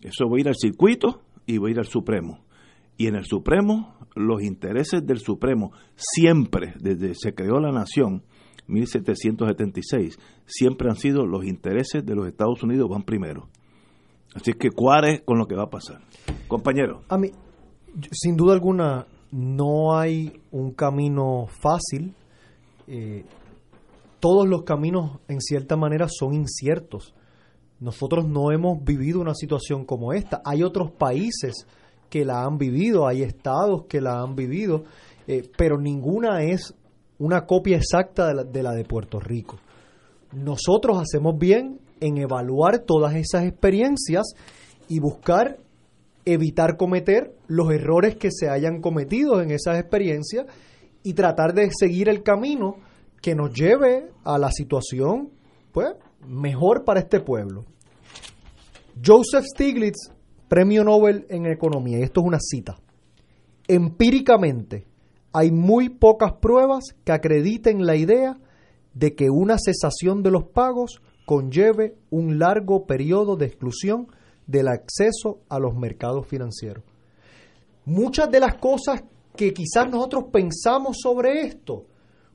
eso va a ir al circuito y va a ir al Supremo. Y en el Supremo, los intereses del Supremo siempre, desde se creó la nación, 1776, siempre han sido los intereses de los Estados Unidos van primero. Así que cuál con lo que va a pasar. Compañero. A mí, sin duda alguna, no hay un camino fácil. Eh, todos los caminos, en cierta manera, son inciertos. Nosotros no hemos vivido una situación como esta. Hay otros países que la han vivido, hay estados que la han vivido, eh, pero ninguna es una copia exacta de la, de la de Puerto Rico. Nosotros hacemos bien en evaluar todas esas experiencias y buscar evitar cometer los errores que se hayan cometido en esas experiencias y tratar de seguir el camino que nos lleve a la situación pues mejor para este pueblo. Joseph Stiglitz, premio Nobel en economía, y esto es una cita. Empíricamente, hay muy pocas pruebas que acrediten la idea de que una cesación de los pagos conlleve un largo periodo de exclusión del acceso a los mercados financieros. Muchas de las cosas que quizás nosotros pensamos sobre esto,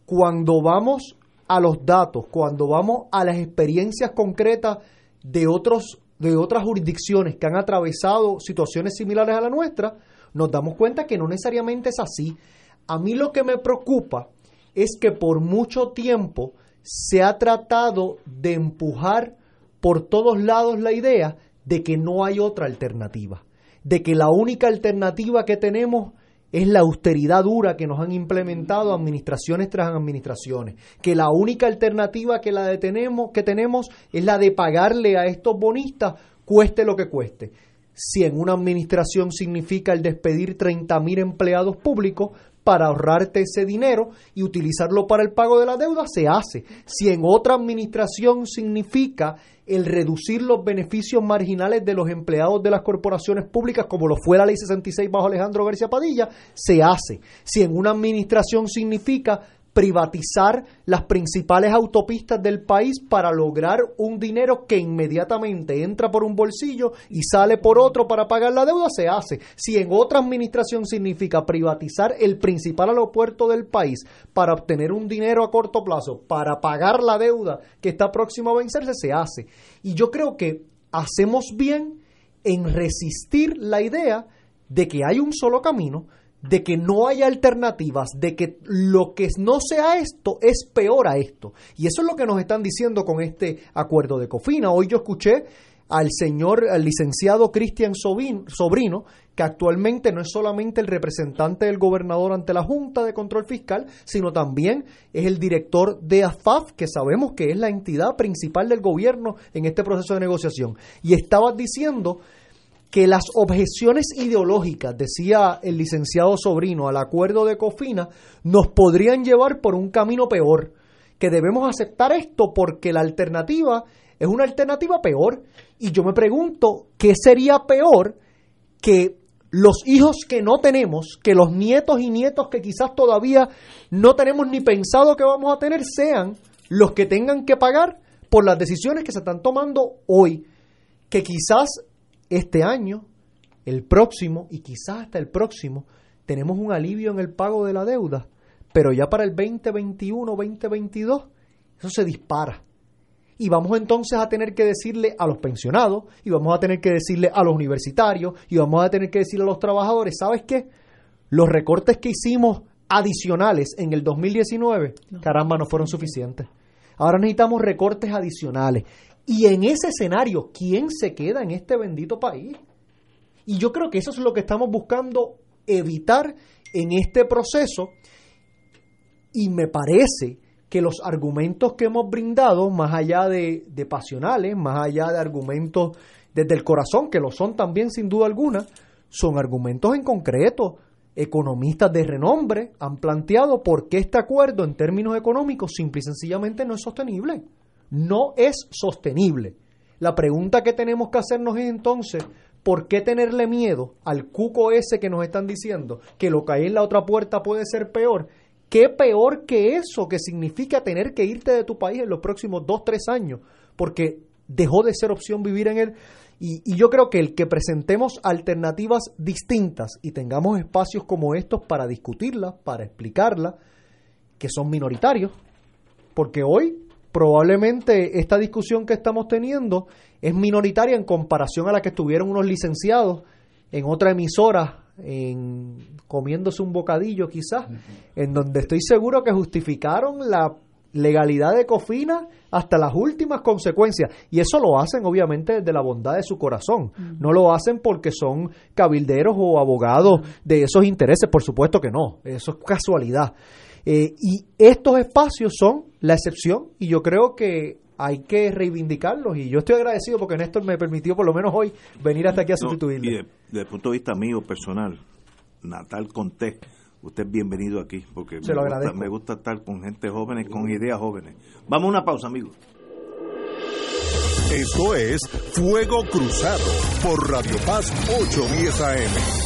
cuando vamos a los datos, cuando vamos a las experiencias concretas de otros de otras jurisdicciones que han atravesado situaciones similares a la nuestra, nos damos cuenta que no necesariamente es así. A mí lo que me preocupa es que por mucho tiempo se ha tratado de empujar por todos lados la idea de que no hay otra alternativa, de que la única alternativa que tenemos es la austeridad dura que nos han implementado administraciones tras administraciones, que la única alternativa que la detenemos, que tenemos es la de pagarle a estos bonistas cueste lo que cueste. Si en una administración significa el despedir 30.000 empleados públicos, para ahorrarte ese dinero y utilizarlo para el pago de la deuda, se hace. Si en otra administración significa el reducir los beneficios marginales de los empleados de las corporaciones públicas, como lo fue la ley 66 bajo Alejandro García Padilla, se hace. Si en una administración significa privatizar las principales autopistas del país para lograr un dinero que inmediatamente entra por un bolsillo y sale por otro para pagar la deuda, se hace. Si en otra administración significa privatizar el principal aeropuerto del país para obtener un dinero a corto plazo, para pagar la deuda que está próximo a vencerse, se hace. Y yo creo que hacemos bien en resistir la idea de que hay un solo camino, de que no hay alternativas, de que lo que no sea esto es peor a esto. Y eso es lo que nos están diciendo con este acuerdo de Cofina. Hoy yo escuché al señor al licenciado Cristian Sobrino, que actualmente no es solamente el representante del gobernador ante la Junta de Control Fiscal, sino también es el director de AFAF, que sabemos que es la entidad principal del gobierno en este proceso de negociación. Y estaba diciendo que las objeciones ideológicas, decía el licenciado Sobrino, al acuerdo de Cofina, nos podrían llevar por un camino peor, que debemos aceptar esto porque la alternativa es una alternativa peor. Y yo me pregunto, ¿qué sería peor que los hijos que no tenemos, que los nietos y nietos que quizás todavía no tenemos ni pensado que vamos a tener, sean los que tengan que pagar por las decisiones que se están tomando hoy, que quizás este año, el próximo y quizás hasta el próximo, tenemos un alivio en el pago de la deuda, pero ya para el 2021, 2022, eso se dispara. Y vamos entonces a tener que decirle a los pensionados, y vamos a tener que decirle a los universitarios, y vamos a tener que decirle a los trabajadores, ¿sabes qué? Los recortes que hicimos adicionales en el 2019, caramba, no fueron suficientes. Ahora necesitamos recortes adicionales. Y en ese escenario, ¿quién se queda en este bendito país? Y yo creo que eso es lo que estamos buscando evitar en este proceso. Y me parece que los argumentos que hemos brindado, más allá de, de pasionales, más allá de argumentos desde el corazón, que lo son también sin duda alguna, son argumentos en concreto. Economistas de renombre han planteado por qué este acuerdo en términos económicos simple y sencillamente no es sostenible. No es sostenible. La pregunta que tenemos que hacernos es entonces, ¿por qué tenerle miedo al cuco ese que nos están diciendo que lo que hay en la otra puerta puede ser peor? ¿Qué peor que eso que significa tener que irte de tu país en los próximos dos, tres años? Porque dejó de ser opción vivir en él. Y, y, yo creo que el que presentemos alternativas distintas y tengamos espacios como estos para discutirlas, para explicarlas, que son minoritarios, porque hoy probablemente esta discusión que estamos teniendo es minoritaria en comparación a la que estuvieron unos licenciados en otra emisora en comiéndose un bocadillo quizás, en donde estoy seguro que justificaron la legalidad de Cofina hasta las últimas consecuencias. Y eso lo hacen obviamente desde la bondad de su corazón. No lo hacen porque son cabilderos o abogados de esos intereses. Por supuesto que no. Eso es casualidad. Eh, y estos espacios son la excepción y yo creo que hay que reivindicarlos y yo estoy agradecido porque Néstor me permitió por lo menos hoy venir hasta aquí a sustituirle. y desde el punto de vista mío personal, Natal Conté, usted es bienvenido aquí porque Se me, lo gusta, agradezco. me gusta estar con gente jóvenes, con ideas jóvenes. Vamos a una pausa, amigos. Esto es Fuego Cruzado por Radio Paz 810 AM.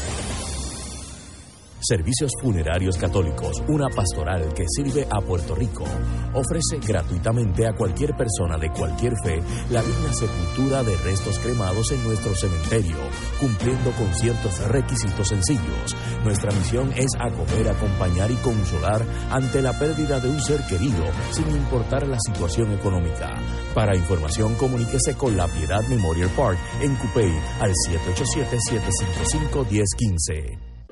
Servicios Funerarios Católicos, una pastoral que sirve a Puerto Rico, ofrece gratuitamente a cualquier persona de cualquier fe la digna sepultura de restos cremados en nuestro cementerio, cumpliendo con ciertos requisitos sencillos. Nuestra misión es acoger, acompañar y consolar ante la pérdida de un ser querido, sin importar la situación económica. Para información, comuníquese con La Piedad Memorial Park en Cupey al 787-755-1015.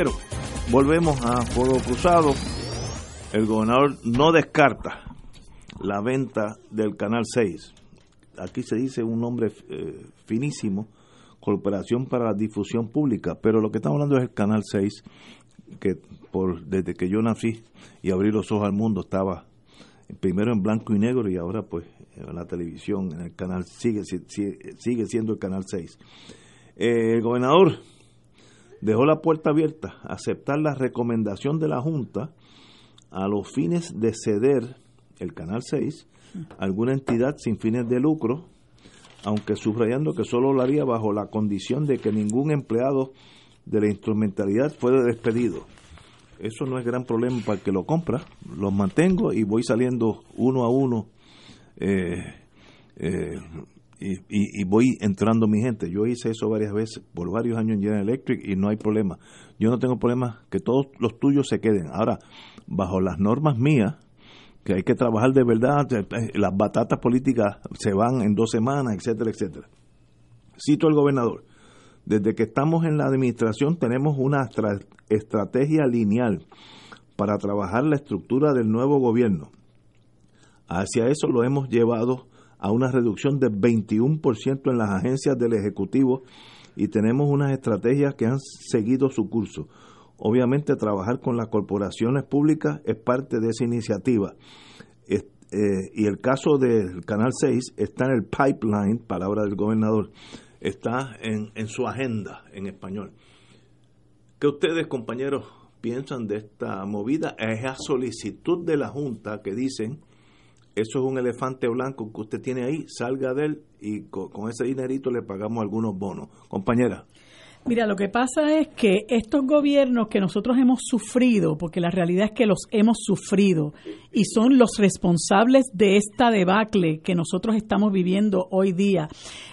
Pero volvemos a Fuego Cruzado. El gobernador no descarta la venta del Canal 6. Aquí se dice un nombre eh, finísimo, Corporación para la Difusión Pública, pero lo que estamos hablando es el Canal 6, que por desde que yo nací y abrí los ojos al mundo estaba primero en blanco y negro y ahora pues en la televisión, en el canal, sigue, sigue, siendo el canal 6. Eh, el gobernador dejó la puerta abierta a aceptar la recomendación de la Junta a los fines de ceder el Canal 6 a alguna entidad sin fines de lucro, aunque subrayando que solo lo haría bajo la condición de que ningún empleado de la instrumentalidad fuera despedido. Eso no es gran problema para el que lo compra, los mantengo y voy saliendo uno a uno eh, eh, y, voy entrando mi gente. Yo hice eso varias veces, por varios años en General Electric y no hay problema. Yo no tengo problema que todos los tuyos se queden. Ahora, bajo las normas mías, que hay que trabajar de verdad, eh, las batatas políticas se van en dos semanas, etcétera, etcétera. Cito al gobernador. Desde que estamos en la administración tenemos una estrategia lineal para trabajar la estructura del nuevo gobierno. Hacia eso lo hemos llevado a una reducción del 21% en las agencias del Ejecutivo y tenemos unas estrategias que han seguido su curso. Obviamente trabajar con las corporaciones públicas es parte de esa iniciativa. Eh, y el caso del Canal 6 está en el pipeline, palabra del gobernador, está en, en su agenda en español. ¿Qué ustedes, compañeros, piensan de esta movida? Es a solicitud de la Junta que dicen eso es un elefante blanco que usted tiene ahí, salga de él y con, ese dinerito le pagamos algunos bonos. Compañera. Mira, lo que pasa es que estos gobiernos que nosotros hemos sufrido, porque la realidad es que los hemos sufrido y son los responsables de esta debacle que nosotros estamos viviendo hoy día,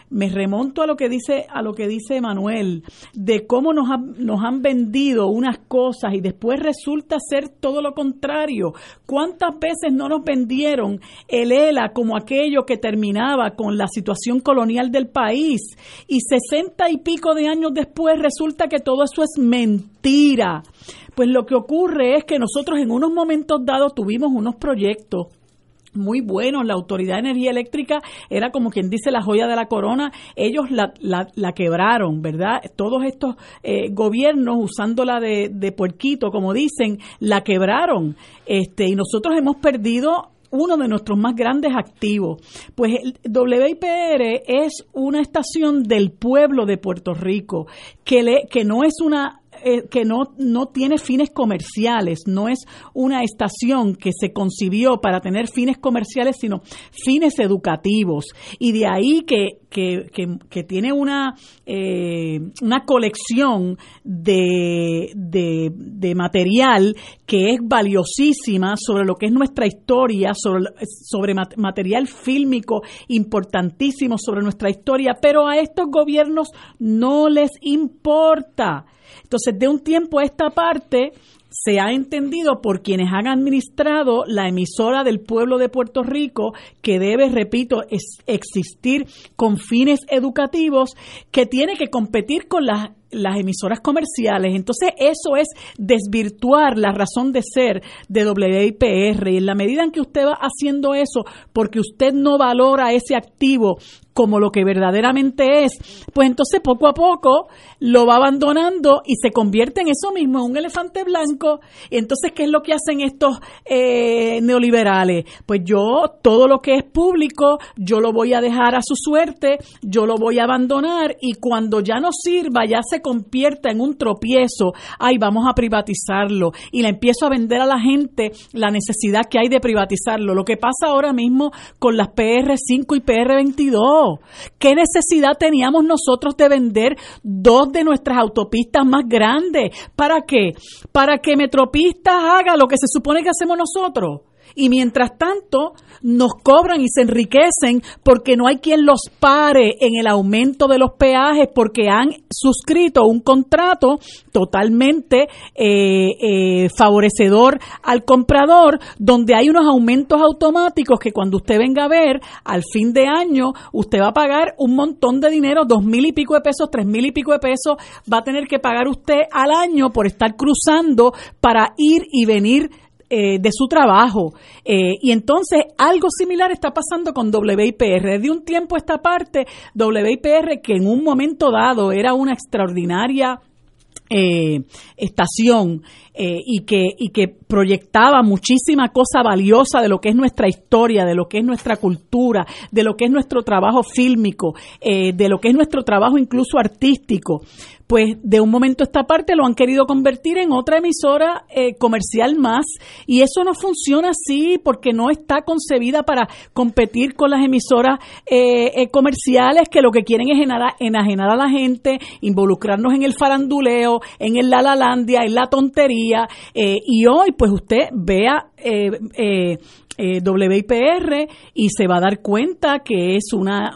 me remonto a lo que dice a lo que dice Manuel de cómo nos, nos han vendido unas cosas y después resulta ser todo lo contrario. ¿Cuántas veces no nos vendieron el ELA como aquello que terminaba con la situación colonial del país y sesenta y pico de años después resulta que todo eso es mentira? Pues lo que ocurre es que nosotros en unos momentos dados tuvimos unos proyectos muy buenos. La Autoridad de Energía Eléctrica era como quien dice la joya de la corona. Ellos la, la, quebraron, ¿verdad? Todos estos eh, gobiernos, usándola de, de puerquito, como dicen, la quebraron. Este, y nosotros hemos perdido uno de nuestros más grandes activos. Pues el WIPR es una estación del pueblo de Puerto Rico que, le, que no es una eh, que no, no tiene fines comerciales, no es una estación que se concibió para tener fines comerciales, sino fines educativos. Y de ahí que, que, que, tiene una, eh, una colección de, de, de, material que es valiosísima sobre lo que es nuestra historia, sobre, material fílmico importantísimo sobre nuestra historia, pero a estos gobiernos no les importa. Entonces, de un tiempo a esta parte, se ha entendido por quienes han administrado la emisora del pueblo de Puerto Rico, que debe, repito, existir con fines educativos, que tiene que competir con las las emisoras comerciales. Entonces eso es desvirtuar la razón de ser de WIPR. Y en la medida en que usted va haciendo eso, porque usted no valora ese activo como lo que verdaderamente es, pues entonces poco a poco lo va abandonando y se convierte en eso mismo, en un elefante blanco. Entonces, ¿qué es lo que hacen estos eh, neoliberales? Pues yo, todo lo que es público, yo lo voy a dejar a su suerte, yo lo voy a abandonar y cuando ya no sirva, ya se convierta en un tropiezo, ay, vamos a privatizarlo y le empiezo a vender a la gente la necesidad que hay de privatizarlo. Lo que pasa ahora mismo con las PR5 y PR22 ¿Qué necesidad teníamos nosotros de vender dos de nuestras autopistas más grandes? ¿Para qué? Para que Metropistas haga lo que se supone que hacemos nosotros y mientras tanto nos cobran y se enriquecen porque no hay quien los pare en el aumento de los peajes porque han suscrito un contrato totalmente eh, eh, favorecedor al comprador donde hay unos aumentos automáticos que cuando usted venga a ver al fin de año usted va a pagar un montón de dinero, dos mil y pico de pesos, tres mil y pico de pesos, va a tener que pagar usted al año por estar cruzando para ir y venir eh, de su trabajo. Eh, y entonces algo similar está pasando con WIPR. De un tiempo a esta parte, WIPR, que en un momento dado era una extraordinaria eh, estación eh, y, que, y que proyectaba muchísima cosa valiosa de lo que es nuestra historia, de lo que es nuestra cultura, de lo que es nuestro trabajo fílmico, eh, de lo que es nuestro trabajo incluso artístico pues de un momento a esta parte lo han querido convertir en otra emisora eh, comercial más. Y eso no funciona así porque no está concebida para competir con las emisoras eh, eh, comerciales que lo que quieren es enajenar a la gente, involucrarnos en el faranduleo, en el lalalandia, en la tontería. Y hoy pues usted vea eh, WIPR y se va a dar cuenta que es una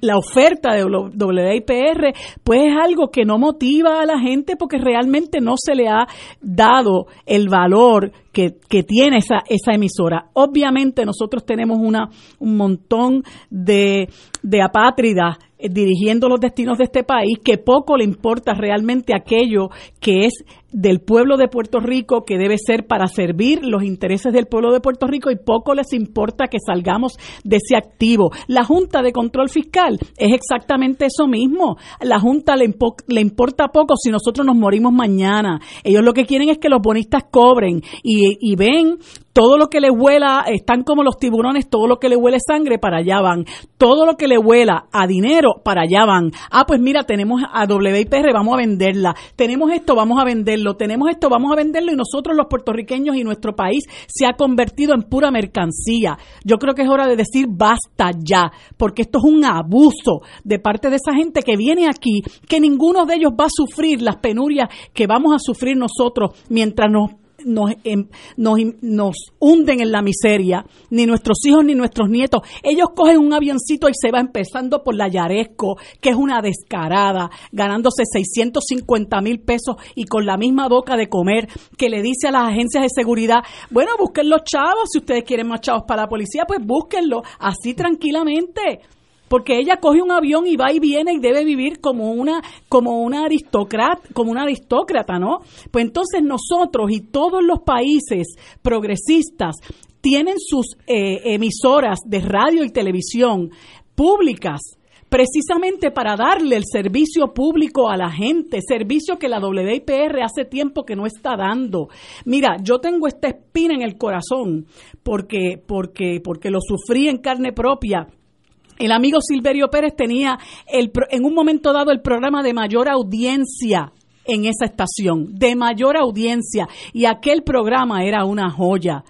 la oferta de WIPR pues es algo que no motiva a la gente porque realmente no se le ha dado el valor que, que tiene esa, esa emisora. Obviamente nosotros tenemos una, un montón de, de apátridas dirigiendo los destinos de este país, que poco le importa realmente aquello que es del pueblo de Puerto Rico, que debe ser para servir los intereses del pueblo de Puerto Rico y poco les importa que salgamos de ese activo. La Junta de Control Fiscal es exactamente eso mismo. La Junta le, le importa poco si nosotros nos morimos mañana. Ellos lo que quieren es que los bonistas cobren y ven todo lo que le huela, están como los tiburones, todo lo que le huele sangre, para allá van. Todo lo que le huela a dinero, para allá van. Ah, pues mira, tenemos a WIPR, vamos a venderla. Tenemos esto, vamos a venderlo. Tenemos esto, vamos a venderlo. Y nosotros los puertorriqueños y nuestro país se ha convertido en pura mercancía. Yo creo que es hora de decir basta ya, porque esto es un abuso de parte de esa gente que viene aquí, que ninguno de ellos va a sufrir las penurias que vamos a sufrir nosotros mientras nos nos, em, nos, nos, hunden en la miseria, ni nuestros hijos ni nuestros nietos. Ellos cogen un avioncito y se va empezando por la Yaresco, que es una descarada, ganándose 650 mil pesos y con la misma boca de comer, que le dice a las agencias de seguridad, bueno, busquen los chavos, si ustedes quieren más chavos para la policía, pues búsquenlo, así tranquilamente porque ella coge un avión y va y viene y debe vivir como una como una aristócrata, como una aristócrata, ¿no? Pues entonces nosotros y todos los países progresistas tienen sus eh, emisoras de radio y televisión públicas precisamente para darle el servicio público a la gente, servicio que la WIPR hace tiempo que no está dando. Mira, yo tengo esta espina en el corazón porque porque porque lo sufrí en carne propia el amigo Silverio Pérez tenía el, en un momento dado el programa de mayor audiencia en esa estación, de mayor audiencia, y aquel programa era una joya.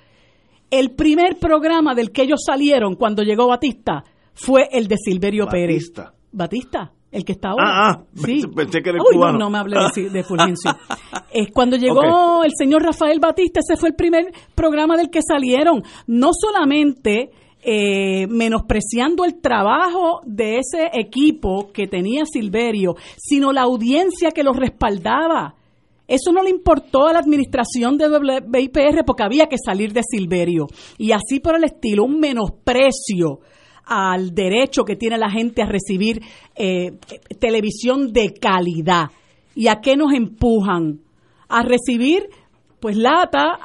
El primer programa del que ellos salieron cuando llegó Batista fue el de Silverio Batista. Pérez. Batista. El que está ahora. Ah, ah sí. pensé que era el Uy, No, no me hable de, de Fulgencio. es cuando llegó el señor Rafael Batista, ese fue el primer programa del que salieron. No solamente eh, menospreciando el trabajo de ese equipo que tenía Silverio, sino la audiencia que lo respaldaba. Eso no le importó a la administración de WIPR porque había que salir de Silverio. Y así por el estilo, un menosprecio al derecho que tiene la gente a recibir eh, televisión de calidad. ¿Y a qué nos empujan? A recibir pues lata.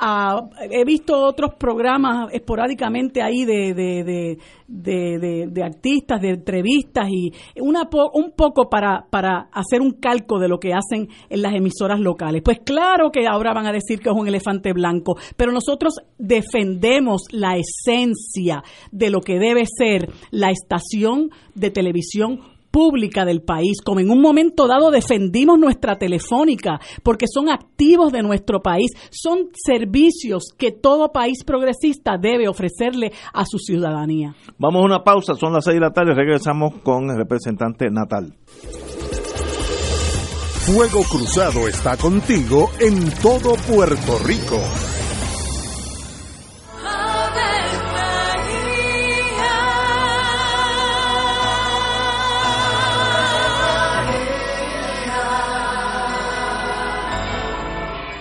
he visto otros programas esporádicamente ahí de, de, de, de, artistas, de entrevistas y una un poco para, para hacer un calco de lo que hacen en las emisoras locales. Pues claro que ahora van a decir que es un elefante blanco, pero nosotros defendemos la esencia de lo que debe ser la estación de televisión pública del país, como en un momento dado defendimos nuestra telefónica, porque son activos de nuestro país, son servicios que todo país progresista debe ofrecerle a su ciudadanía. Vamos a una pausa, son las seis de la tarde, regresamos con el representante Natal. Fuego Cruzado está contigo en todo Puerto Rico.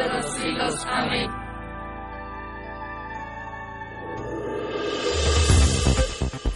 siglos.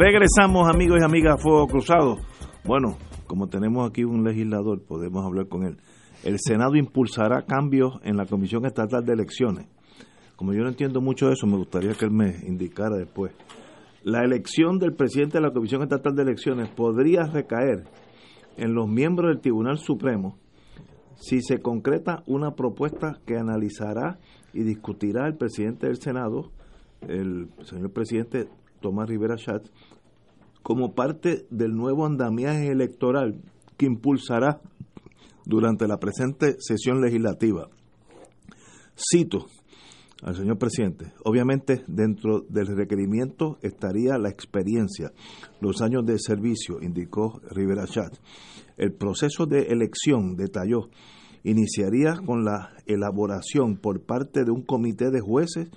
Regresamos, amigos y amigas, a Fuego Cruzado. Bueno, como tenemos aquí un legislador, podemos hablar con él. El Senado impulsará cambios en la Comisión Estatal de Elecciones. Como yo no entiendo mucho de eso, me gustaría que él me indicara después. La elección del presidente de la Comisión Estatal de Elecciones podría recaer en los miembros del Tribunal Supremo si se concreta una propuesta que analizará y discutirá el presidente del Senado, el señor presidente Tomás Rivera Schatz, como parte del nuevo andamiaje electoral que impulsará durante la presente sesión legislativa. Cito al señor presidente, obviamente dentro del requerimiento estaría la experiencia, los años de servicio, indicó Rivera Schatz. El proceso de elección, detalló, iniciaría con la elaboración por parte de un comité de jueces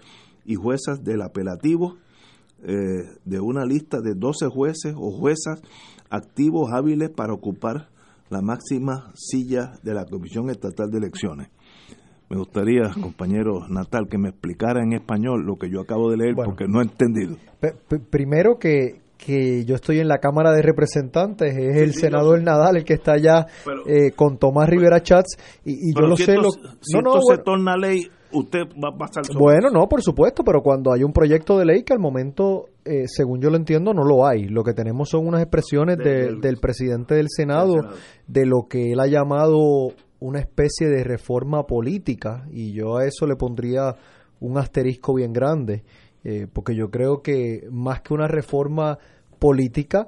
y juezas del apelativo eh, de una lista de 12 jueces o juezas activos hábiles para ocupar la máxima silla de la Comisión Estatal de Elecciones. Me gustaría, compañero Natal, que me explicara en español lo que yo acabo de leer Bueno. porque no he entendido. Primero que, que yo estoy en la Cámara de Representantes, es el senador Nadal el que está allá Pero- eh, con Tomás Rivera Chats y, y yo lo sé. Lo, si no, no, esto bueno, se torna ley, usted va a pasar sobre bueno, no, por supuesto, pero cuando hay un proyecto de ley que al momento, eh, según yo lo entiendo, no lo hay. Lo que tenemos son unas expresiones De- de- del- del presidente del Senado, Senado. de lo que él ha llamado una especie de reforma política y yo a eso le pondría un asterisco bien grande, eh, porque yo creo que más que una reforma política,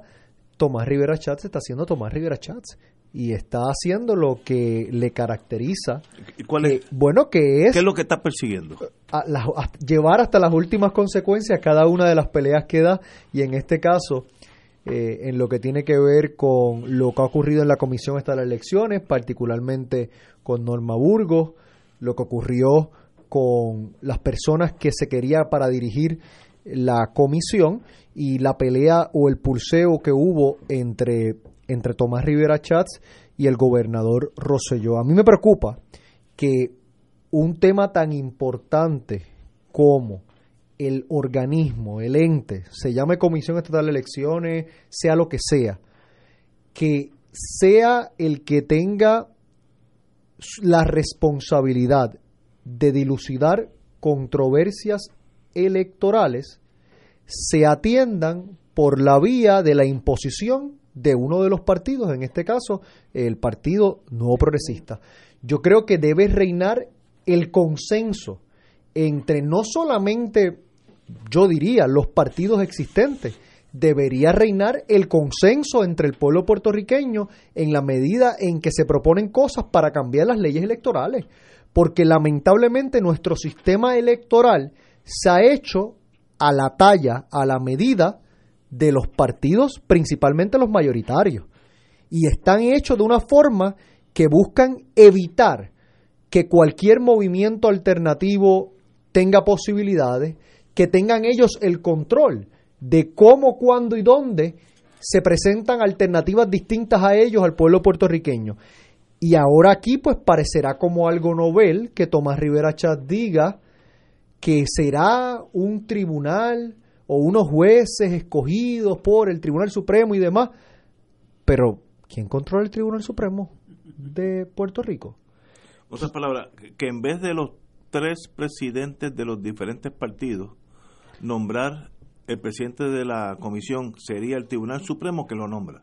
Tomás Rivera Chats está haciendo Tomás Rivera Chats y está haciendo lo que le caracteriza. ¿Y cuál es, eh, bueno, que es ¿Qué es lo que está persiguiendo? a las- a llevar hasta las últimas consecuencias cada una de las peleas que da y en este caso eh, en lo que tiene que ver con lo que ha ocurrido en la Comisión Estatal de Elecciones, particularmente con Norma Burgos, lo que ocurrió con las personas que se quería para dirigir la comisión y la pelea o el pulseo que hubo entre, entre Tomás Rivera Chats y el gobernador Rosselló. A mí me preocupa que un tema tan importante como el organismo, el ente, se llame Comisión Estatal de Elecciones, sea lo que sea, que sea el que tenga la responsabilidad de dilucidar controversias electorales, se atiendan por la vía de la imposición de uno de los partidos, en este caso el Partido Nuevo Progresista. Yo creo que debe reinar el consenso entre no solamente, yo diría, los partidos existentes, debería reinar el consenso entre el pueblo puertorriqueño en la medida en que se proponen cosas para cambiar las leyes electorales, porque lamentablemente nuestro sistema electoral se ha hecho a la talla, a la medida de los partidos, principalmente los mayoritarios, y están hechos de una forma que buscan evitar que cualquier movimiento alternativo tenga posibilidades, que tengan ellos el control de cómo, cuándo y dónde se presentan alternativas distintas a ellos al pueblo puertorriqueño. Y ahora aquí pues parecerá como algo novel que Tomás Rivera Chat diga que será un tribunal o unos jueces escogidos por el Tribunal Supremo y demás. Pero, ¿quién controla el Tribunal Supremo de Puerto Rico? Otras palabras, que en vez de los tres presidentes de los diferentes partidos, nombrar el presidente de la comisión sería el Tribunal Supremo que lo nombra.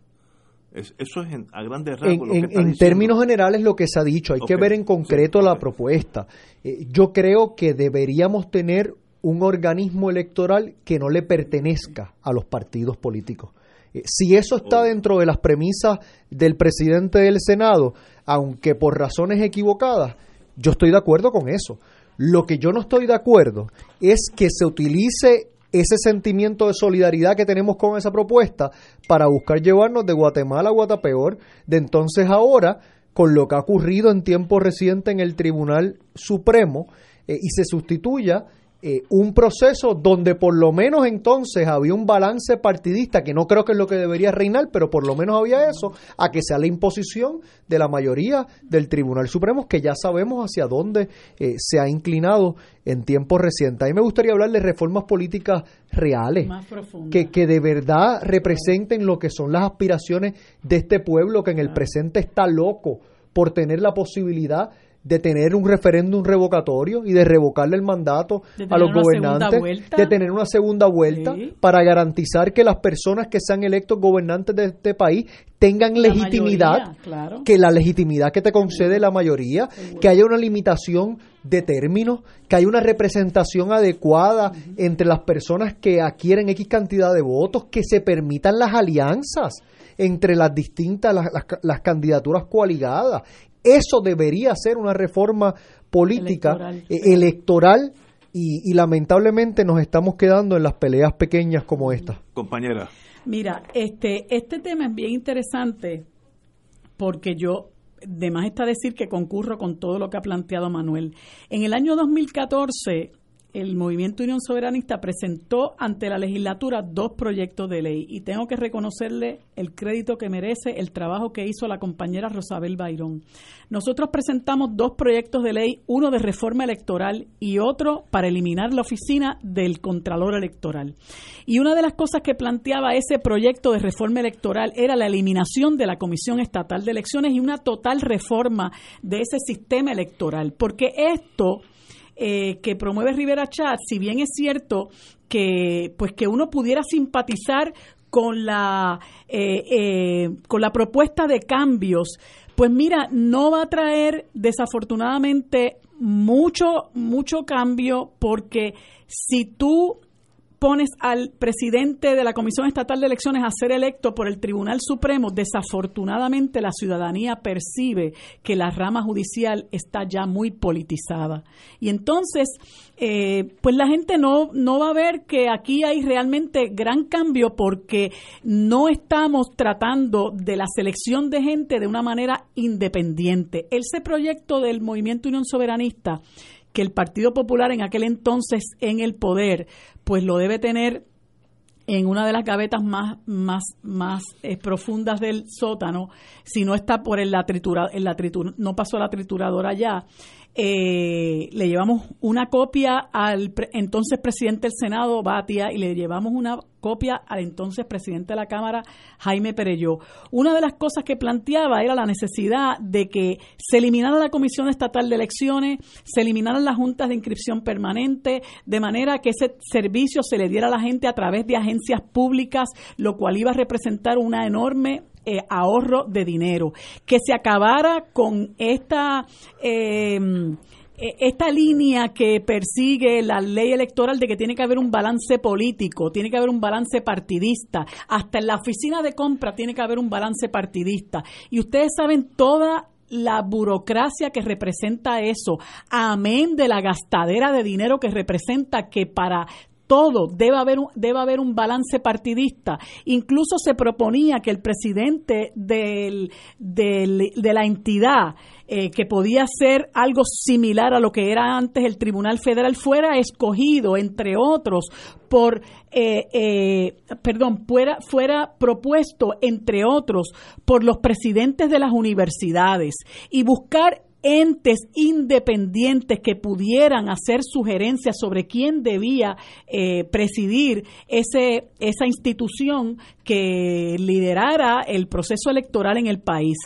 eso es a grandes rasgos. En, en términos generales lo que se ha dicho, hay que ver en concreto la propuesta. Eh, yo creo que deberíamos tener un organismo electoral que no le pertenezca a los partidos políticos. Eh, si eso está dentro de las premisas del presidente del Senado, aunque por razones equivocadas, yo estoy de acuerdo con eso. Lo que yo no estoy de acuerdo es que se utilice ese sentimiento de solidaridad que tenemos con esa propuesta para buscar llevarnos de Guatemala a Guatapeor, de entonces ahora, con lo que ha ocurrido en tiempo reciente en el Tribunal Supremo, eh, y se sustituya eh, un proceso donde por lo menos entonces había un balance partidista, que no creo que es lo que debería reinar, pero por lo menos había eso, a que sea la imposición de la mayoría del Tribunal Supremo, que ya sabemos hacia dónde eh, se ha inclinado en tiempos recientes. A mí me gustaría hablar de reformas políticas reales, que, que de verdad representen lo que son las aspiraciones de este pueblo que en el presente está loco por tener la posibilidad de tener un referéndum revocatorio y de revocarle el mandato a los gobernantes, de tener una segunda vuelta para garantizar que las personas que sean electos gobernantes de este país tengan legitimidad, que la legitimidad que te concede la mayoría, que haya una limitación de términos, que haya una representación adecuada entre las personas que adquieren X cantidad de votos, que se permitan las alianzas entre las distintas, las, las candidaturas coaligadas eso debería ser una reforma política, electoral, eh, y, lamentablemente nos estamos quedando en las peleas pequeñas como esta. Compañera. Mira, este, este tema es bien interesante porque yo, de más está decir que concurro con todo lo que ha planteado Manuel. En el año 2014 el Movimiento Unión Soberanista presentó ante la legislatura dos proyectos de ley y tengo que reconocerle el crédito que merece el trabajo que hizo la compañera Rosabel Bayrón. Nosotros presentamos dos proyectos de ley, uno de reforma electoral y otro para eliminar la oficina del Contralor Electoral. Y una de las cosas que planteaba ese proyecto de reforma electoral era la eliminación de la Comisión Estatal de Elecciones y una total reforma de ese sistema electoral, porque esto eh, que promueve Rivera Chat, si bien es cierto que pues que uno pudiera simpatizar con la eh, eh, con la propuesta de cambios, pues mira, no va a traer desafortunadamente mucho mucho cambio porque si tú pones al presidente de la Comisión Estatal de Elecciones a ser electo por el Tribunal Supremo, desafortunadamente la ciudadanía percibe que la rama judicial está ya muy politizada. Y entonces, eh, pues la gente no, no va a ver que aquí hay realmente gran cambio porque no estamos tratando de la selección de gente de una manera independiente. Ese proyecto del Movimiento Unión Soberanista que el Partido Popular en aquel entonces en el poder, pues lo debe tener en una de las gavetas más, más, más eh, profundas del sótano, si no está por en la tritura, en la tritura, no pasó la trituradora ya, eh, le llevamos una copia al entonces presidente del Senado, Batia, y le llevamos una copia al entonces presidente de la Cámara, Jaime Pereyó. Una de las cosas que planteaba era la necesidad de que se eliminara la Comisión Estatal de Elecciones, se eliminaran las juntas de inscripción permanente, de manera que ese servicio se le diera a la gente a través de agencias públicas, lo cual iba a representar una enorme eh, ahorro de dinero, que se acabara con esta... Em, e, esta línea que persigue la ley electoral de que tiene que haber un balance político, tiene que haber un balance partidista, hasta en la oficina de compra tiene que haber un balance partidista. Y ustedes saben toda la burocracia que representa eso, amén de la gastadera de dinero que representa que para todo debe haber un, debe haber un balance partidista. Incluso se proponía que el presidente del, de la entidad eh, que podía ser algo similar a lo que era antes el Tribunal Federal fuera escogido, entre otros, por, eh, eh, perdón, fuera, fuera propuesto, entre otros, por los presidentes de las universidades y buscar entes independientes que pudieran hacer sugerencias sobre quién debía eh, presidir ese, esa institución que liderara el proceso electoral en el país.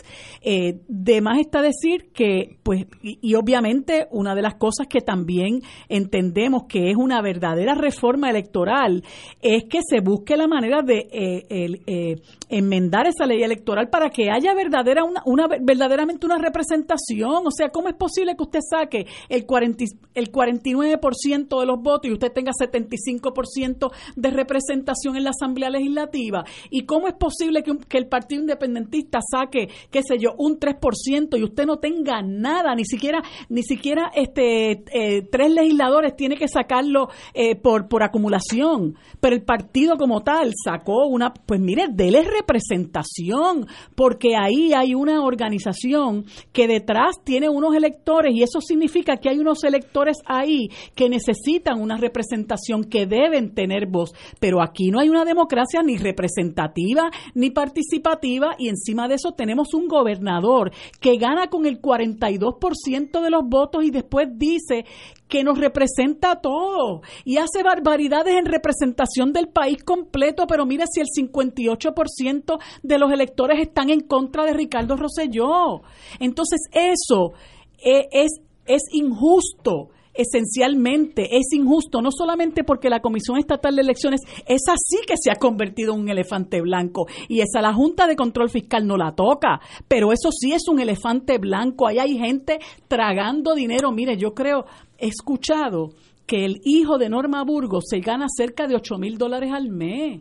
Eh, de más está decir que, pues, y, obviamente una de las cosas que también entendemos que es una verdadera reforma electoral es que se busque la manera de eh, enmendar esa ley electoral para que haya verdadera una, una verdaderamente una representación o sea, ¿cómo es posible que usted saque el, 40, el 49% de los votos y usted tenga 75% de representación en la Asamblea Legislativa? ¿Y cómo es posible que, el Partido Independentista saque, qué sé yo, un 3% y usted no tenga nada, ni siquiera, ni siquiera este, eh, tres legisladores tiene que sacarlo eh, por, por acumulación? Pero el partido como tal sacó una, pues mire, déle representación, porque ahí hay una organización que detrás tiene tiene unos electores y eso significa que hay unos electores ahí que necesitan una representación, que deben tener voz. Pero aquí no hay una democracia ni representativa ni participativa y encima de eso tenemos un gobernador que gana con el 42% de los votos y después dice que nos representa a todos y hace barbaridades en representación del país completo, pero mire si el 58% de los electores están en contra de Ricardo Rosselló. Entonces eso eh, es, es injusto esencialmente. Es injusto, no solamente porque la Comisión Estatal de Elecciones es así que se ha convertido en un elefante blanco y esa la Junta de Control Fiscal no la toca, pero eso sí es un elefante blanco, ahí hay gente tragando dinero, mire, yo creo, he escuchado que el hijo de Norma Burgos se gana cerca de 8 mil dólares al mes.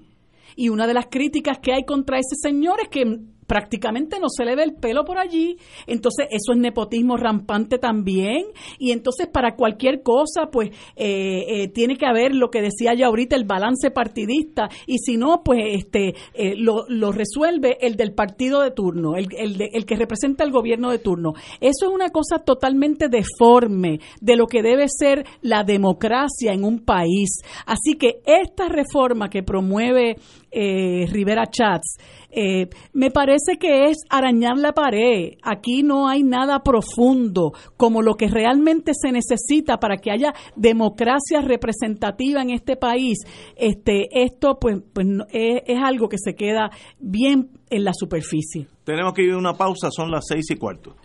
Y una de las críticas que hay contra ese señor es que prácticamente no se le ve el pelo por allí. Entonces, eso es nepotismo rampante también. Y entonces, para cualquier cosa, pues eh, eh, tiene que haber lo que decía ya ahorita, el balance partidista. Y si no, pues este eh, lo, lo, resuelve el del partido de turno, el, el, el que representa el gobierno de turno. Eso es una cosa totalmente deforme de lo que debe ser la democracia en un país. Así que esta reforma que promueve Rivera Chats, eh, me parece que es arañar la pared. Aquí no hay nada profundo como lo que realmente se necesita para que haya democracia representativa en este país. Este, esto pues, pues es, es algo que se queda bien en la superficie. Tenemos que ir a una pausa, son las seis y cuarto.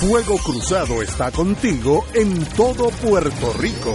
Fuego Cruzado está contigo en todo Puerto Rico.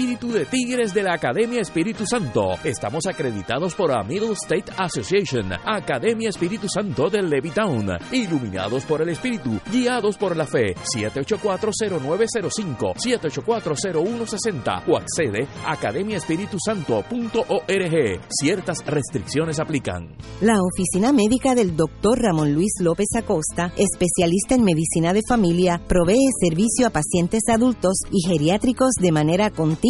de Tigres de la Academia Espíritu Santo. Estamos acreditados por la Middle State Association, Academia Espíritu Santo de Levittown, iluminados por el Espíritu, guiados por la fe. 7840905, 7840160 o accede a academiaespiritusanto.org. Ciertas restricciones aplican. La oficina médica del Dr. Ramón Luis López Acosta, especialista en medicina de familia, provee servicio a pacientes adultos y geriátricos de manera continua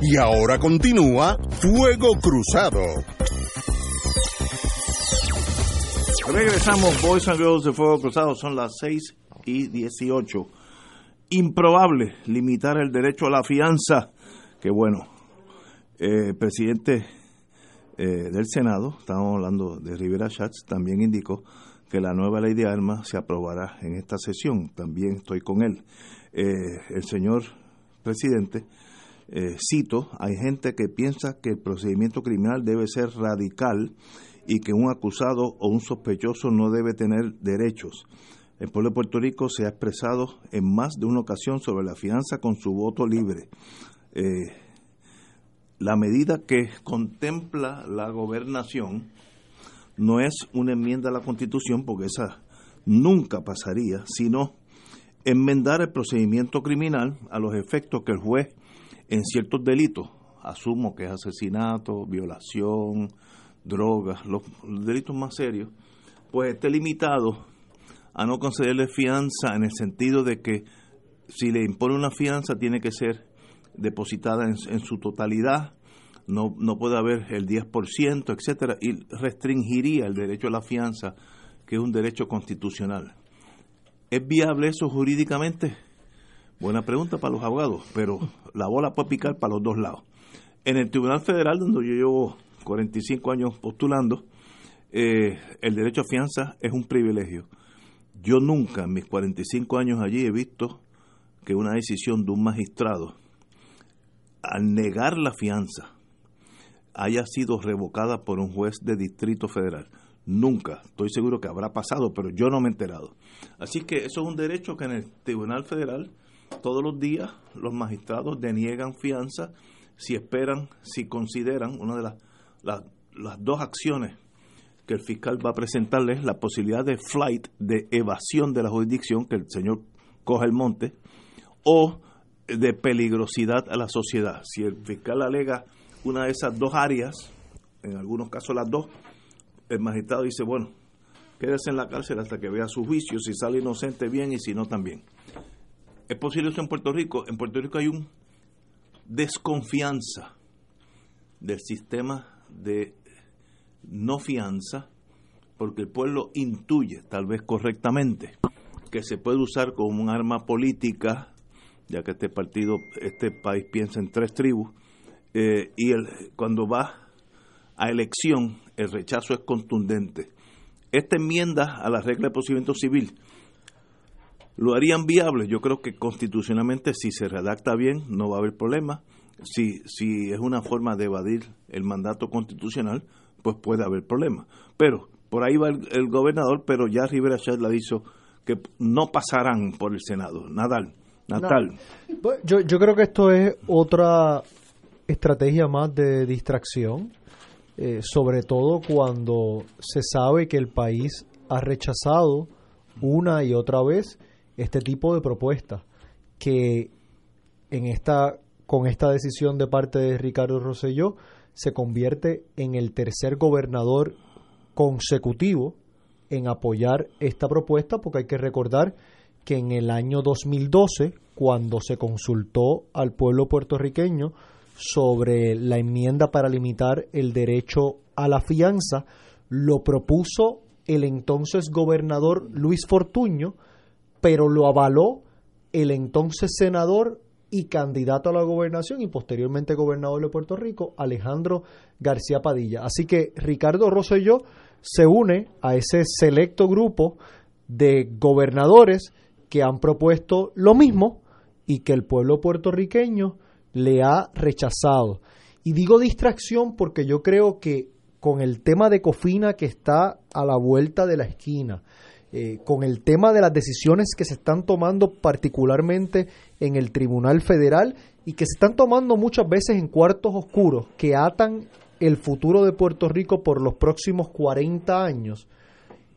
Y ahora continúa Fuego Cruzado. Regresamos, Boys and Girls de Fuego Cruzado, son las 6 y 18. Improbable limitar el derecho a la fianza. Que bueno, el presidente eh, del Senado, estamos hablando de Rivera Schatz, también indicó que la nueva ley de armas se aprobará en esta sesión. También estoy con él. Eh, el señor presidente eh, cito, hay gente que piensa que el procedimiento criminal debe ser radical y que un acusado o un sospechoso no debe tener derechos. El pueblo de Puerto Rico se ha expresado en más de una ocasión sobre la fianza con su voto libre. Eh, la medida que contempla la gobernación no es una enmienda a la Constitución, porque esa nunca pasaría, sino enmendar el procedimiento criminal a los efectos que el juez en ciertos delitos, asumo que es asesinato, violación, drogas, los, delitos más serios, pues esté limitado a no concederle fianza en el sentido de que si le impone una fianza tiene que ser depositada en, en su totalidad, no, no puede haber el 10%, etcétera, y restringiría el derecho a la fianza, que es un derecho constitucional. ¿Es viable eso jurídicamente? Buena pregunta para los abogados, pero la bola puede picar para los dos lados. En el Tribunal Federal, donde yo llevo 45 años postulando, eh, el derecho a fianza es un privilegio. Yo nunca en mis 45 años allí he visto que una decisión de un magistrado, al negar la fianza, haya sido revocada por un juez de distrito federal. Nunca, estoy seguro que habrá pasado, pero yo no me he enterado. Así que eso es un derecho que en el Tribunal Federal todos los días los magistrados deniegan fianza si esperan, si consideran una de las, las, dos acciones que el fiscal va a presentarles, la posibilidad de flight, de evasión de la jurisdicción, que el señor coja el monte, o de peligrosidad a la sociedad. Si el fiscal alega una de esas dos áreas, en algunos casos las dos, el magistrado dice, bueno, quédese en la cárcel hasta que vea su juicio, si sale inocente bien y si no también. ¿Es posible eso en Puerto Rico? En Puerto Rico hay un desconfianza del sistema de no fianza porque el pueblo intuye, tal vez correctamente, que se puede usar como un arma política, ya que este partido, este país piensa en tres tribus, eh, y cuando va a elección, el rechazo es contundente. Esta enmienda a la regla de procedimiento civil lo harían viable. Yo creo que constitucionalmente, si se redacta bien, no va a haber problema. Si, si es una forma de evadir el mandato constitucional, pues puede haber problema. Pero por ahí va el, gobernador, pero ya Rivera Chat la dicho que no pasarán por el Senado. Nadal, Natal. Pues, yo, yo creo que esto es otra estrategia más de distracción, eh, sobre todo cuando se sabe que el país ha rechazado una y otra vez este tipo de propuestas que en esta con esta decisión de parte de Ricardo Rosselló se convierte en el tercer gobernador consecutivo en apoyar esta propuesta porque hay que recordar que en el año 2012 cuando se consultó al pueblo puertorriqueño sobre la enmienda para limitar el derecho a la fianza lo propuso el entonces gobernador Luis Fortuño pero lo avaló el entonces senador y candidato a la gobernación y posteriormente gobernador de Puerto Rico, Alejandro García Padilla. Así que Ricardo Rosselló se une a ese selecto grupo de gobernadores que han propuesto lo mismo y que el pueblo puertorriqueño le ha rechazado. Y digo distracción porque yo creo que con el tema de Cofina que está a la vuelta de la esquina, eh, con el tema de las decisiones que se están tomando particularmente en el Tribunal Federal y que se están tomando muchas veces en cuartos oscuros que atan el futuro de Puerto Rico por los próximos 40 años,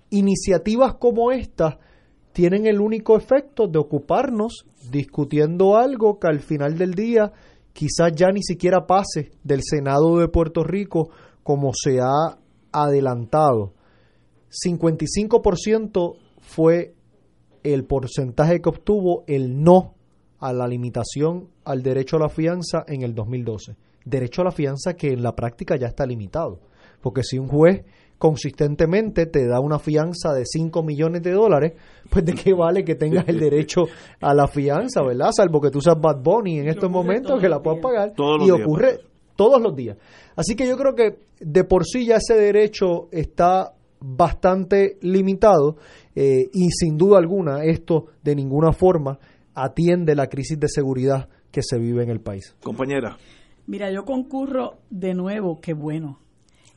iniciativas como esta tienen el único efecto de ocuparnos discutiendo algo que al final del día quizás ya ni siquiera pase del Senado de Puerto Rico como se ha adelantado. 55% fue el porcentaje que obtuvo el no a la limitación al derecho a la fianza en el 2012. Derecho a la fianza que en la práctica ya está limitado. Porque si un juez consistentemente te da una fianza de 5 millones de dólares, pues de qué vale que tengas el derecho a la fianza, ¿verdad? Salvo que tú seas Bad Bunny en estos momentos que la puedas pagar. y ocurre todos los días. Así que yo creo que de por sí ya ese derecho está bastante limitado eh, y sin duda alguna esto de ninguna forma atiende la crisis de seguridad que se vive en el país. Compañera. Mira, yo concurro de nuevo, qué bueno,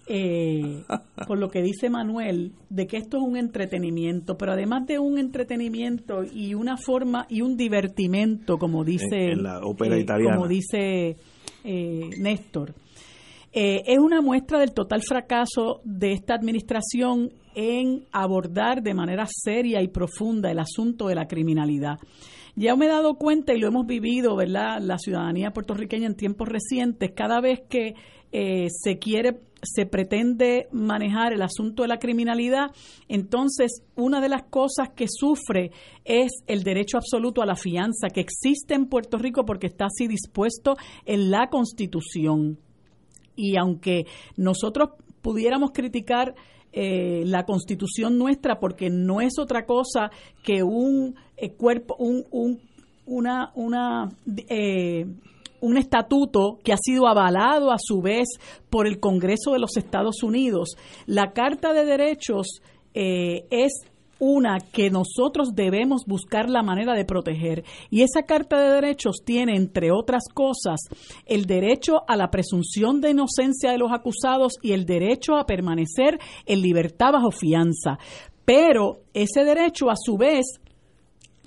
eh, por lo que dice Manuel, de que esto es un entretenimiento, pero además de un entretenimiento y una forma y un divertimento, como dice, la ópera eh, como dice Néstor, eh, es una muestra del total fracaso de esta administración en abordar de manera seria y profunda el asunto de la criminalidad. Ya me he dado cuenta y lo hemos vivido, ¿verdad? La ciudadanía puertorriqueña en tiempos recientes, cada vez que eh, se quiere, se pretende manejar el asunto de la criminalidad, entonces una de las cosas que sufre es el derecho absoluto a la fianza que existe en Puerto Rico porque está así dispuesto en la Constitución. Y aunque nosotros pudiéramos criticar eh, la constitución nuestra porque no es otra cosa que un eh, cuerpo, un, un, una, una eh, un estatuto que ha sido avalado a su vez por el Congreso de los Estados Unidos. La Carta de Derechos es una que nosotros debemos buscar la manera de proteger. Y esa Carta de Derechos tiene, entre otras cosas, el derecho a la presunción de inocencia de los acusados y el derecho a permanecer en libertad bajo fianza. Pero ese derecho, a su vez,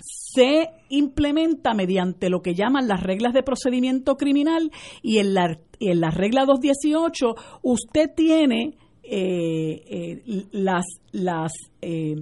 se implementa mediante lo que llaman las reglas de procedimiento criminal y en la, en la regla 218 usted tiene eh, eh, las, las eh,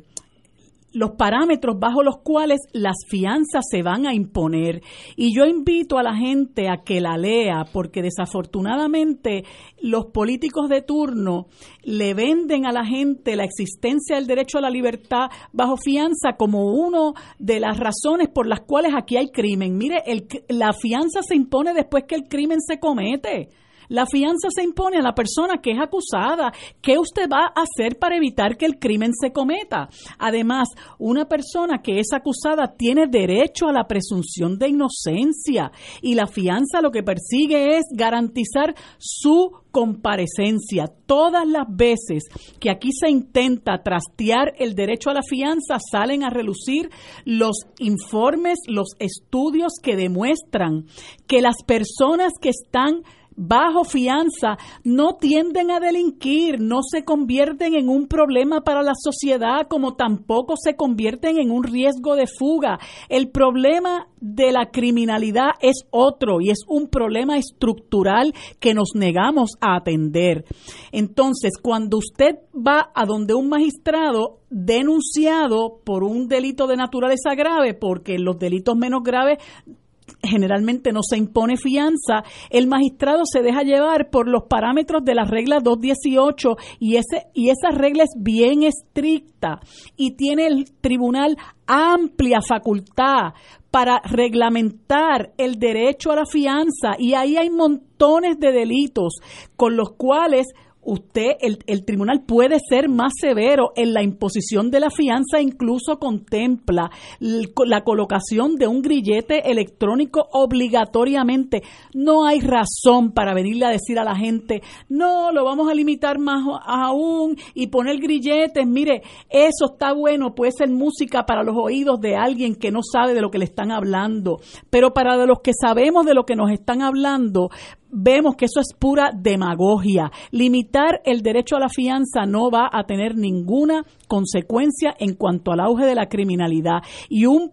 los parámetros bajo los cuales las fianzas se van a imponer. Y yo invito a la gente a que la lea, porque desafortunadamente los políticos de turno le venden a la gente la existencia del derecho a la libertad bajo fianza como una de las razones por las cuales aquí hay crimen. Mire, el, la fianza se impone después que el crimen se comete. La fianza se impone a la persona que es acusada. ¿Qué usted va a hacer para evitar que el crimen se cometa? Además, una persona que es acusada tiene derecho a la presunción de inocencia y la fianza lo que persigue es garantizar su comparecencia. Todas las veces que aquí se intenta trastear el derecho a la fianza, salen a relucir los informes, los estudios que demuestran que las personas que están bajo fianza no tienden a delinquir, no se convierten en un problema para la sociedad, como tampoco se convierten en un riesgo de fuga. El problema de la criminalidad es otro y es un problema estructural que nos negamos a atender. Entonces, cuando usted va a donde un magistrado denunciado por un delito de naturaleza grave, porque los delitos menos graves generalmente no se impone fianza, el magistrado se deja llevar por los parámetros de la regla 218 y, ese, y esa regla es bien estricta y tiene el tribunal amplia facultad para reglamentar el derecho a la fianza y ahí hay montones de delitos con los cuales usted, el, el, tribunal puede ser más severo en la imposición de la fianza, incluso contempla la colocación de un grillete electrónico obligatoriamente. No hay razón para venirle a decir a la gente, no, lo vamos a limitar más aún y poner grilletes. Mire, eso está bueno, puede ser música para los oídos de alguien que no sabe de lo que le están hablando, pero para los que sabemos de lo que nos están hablando, vemos que eso es pura demagogia. Limitar el derecho a la fianza no va a tener ninguna consecuencia en cuanto al auge de la criminalidad. Y un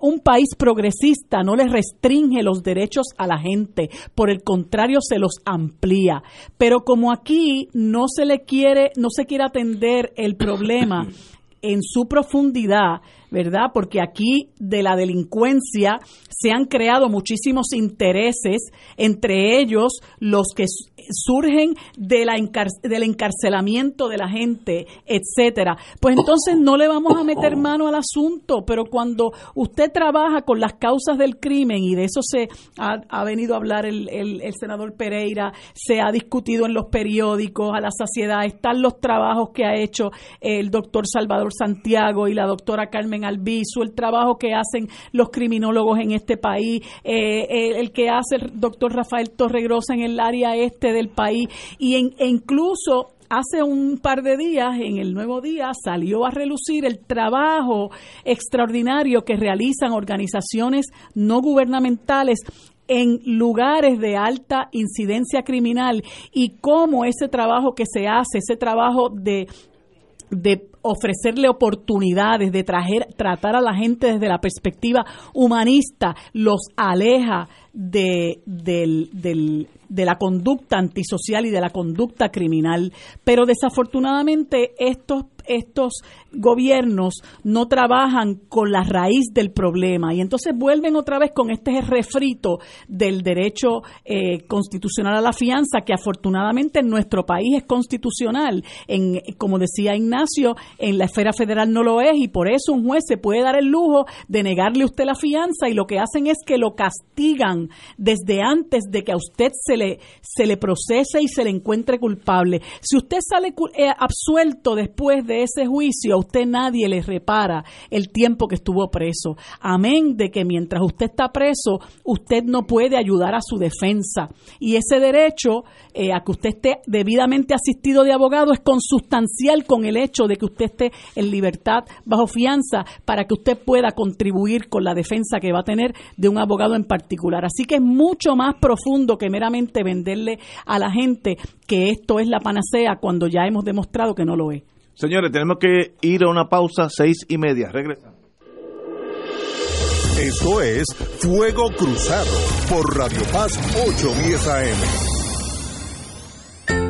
un país progresista no le restringe los derechos a la gente, por el contrario se los amplía. Pero como aquí no se le quiere, no se quiere atender el problema en su profundidad, ¿verdad? Porque aquí de la delincuencia se han creado muchísimos intereses, entre ellos los que surgen de la del encarcelamiento de la gente, etcétera. Pues entonces no le vamos a meter mano al asunto, pero cuando usted trabaja con las causas del crimen, y de eso se ha, venido a hablar el, el, senador Pereira, se ha discutido en los periódicos, a la saciedad, están los trabajos que ha hecho el doctor Salvador Santiago y la doctora Carmen Albizu, el trabajo que hacen los criminólogos en este país, eh, el, el, que hace el doctor Rafael Torregrosa en el área este del país. Y en, e incluso hace un par de días, en el nuevo día, salió a relucir el trabajo extraordinario que realizan organizaciones no gubernamentales en lugares de alta incidencia criminal. Y cómo ese trabajo que se hace, ese trabajo de, de ofrecerle oportunidades, de traer, tratar a la gente desde la perspectiva humanista, los aleja de, del, del, de la conducta antisocial y de la conducta criminal. Pero desafortunadamente estos estos gobiernos no trabajan con la raíz del problema y entonces vuelven otra vez con este refrito del derecho eh, constitucional a la fianza que afortunadamente en nuestro país es constitucional. En, como decía Ignacio, en la esfera federal no lo es y por eso un juez se puede dar el lujo de negarle a usted la fianza y lo que hacen es que lo castigan desde antes de que a usted se le, se le procese y se le encuentre culpable. Si usted sale eh, absuelto después de ese juicio, a usted nadie le repara el tiempo que estuvo preso. Amén de que mientras usted está preso, usted no puede ayudar a su defensa. Y ese derecho eh, a que usted esté debidamente asistido de abogado es consustancial con el hecho de que usted esté en libertad bajo fianza para que usted pueda contribuir con la defensa que va a tener de un abogado en particular. Así que es mucho más profundo que meramente venderle a la gente que esto es la panacea cuando ya hemos demostrado que no lo es. Señores, tenemos que ir a una pausa seis y media. Regresamos. Esto es Fuego Cruzado por Radio Paz 810 AM.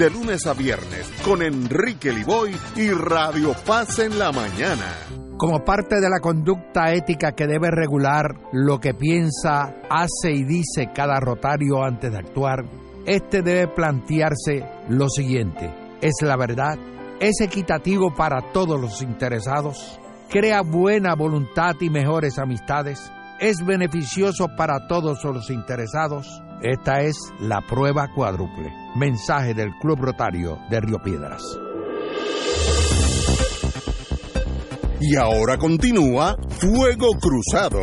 de lunes a viernes con Enrique Liboy y Radio Paz en la mañana. Como parte de la conducta ética que debe regular lo que piensa, hace y dice cada rotario antes de actuar, este debe plantearse lo siguiente: ¿es la verdad? ¿Es equitativo para todos los interesados? ¿Crea buena voluntad y mejores amistades? ¿Es beneficioso para todos los interesados? Esta es la prueba cuádruple. Mensaje del Club Rotario de Río Piedras. Y ahora continúa Fuego Cruzado.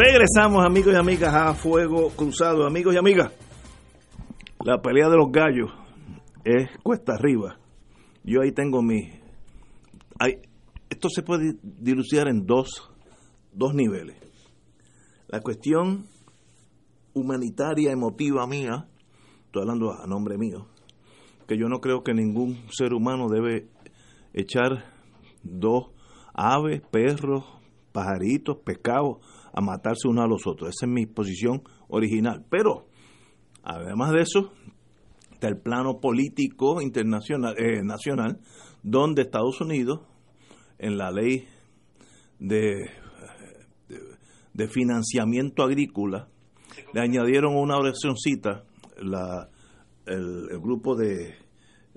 Regresamos, amigos y amigas, a Fuego Cruzado. Amigos y amigas, la pelea de los gallos es cuesta arriba. Yo ahí tengo mi... Hay, esto se puede dilucidar en dos, dos niveles. La cuestión humanitaria, emotiva mía, estoy hablando a nombre mío, que yo no creo que ningún ser humano debe echar dos aves, perros, pajaritos, pescados a matarse uno a los otros. Esa es mi posición original. Pero, además de eso, está el plano político internacional, eh, nacional, donde Estados Unidos, en la ley de, de, financiamiento agrícola, le añadieron una oracióncita, la, el, grupo de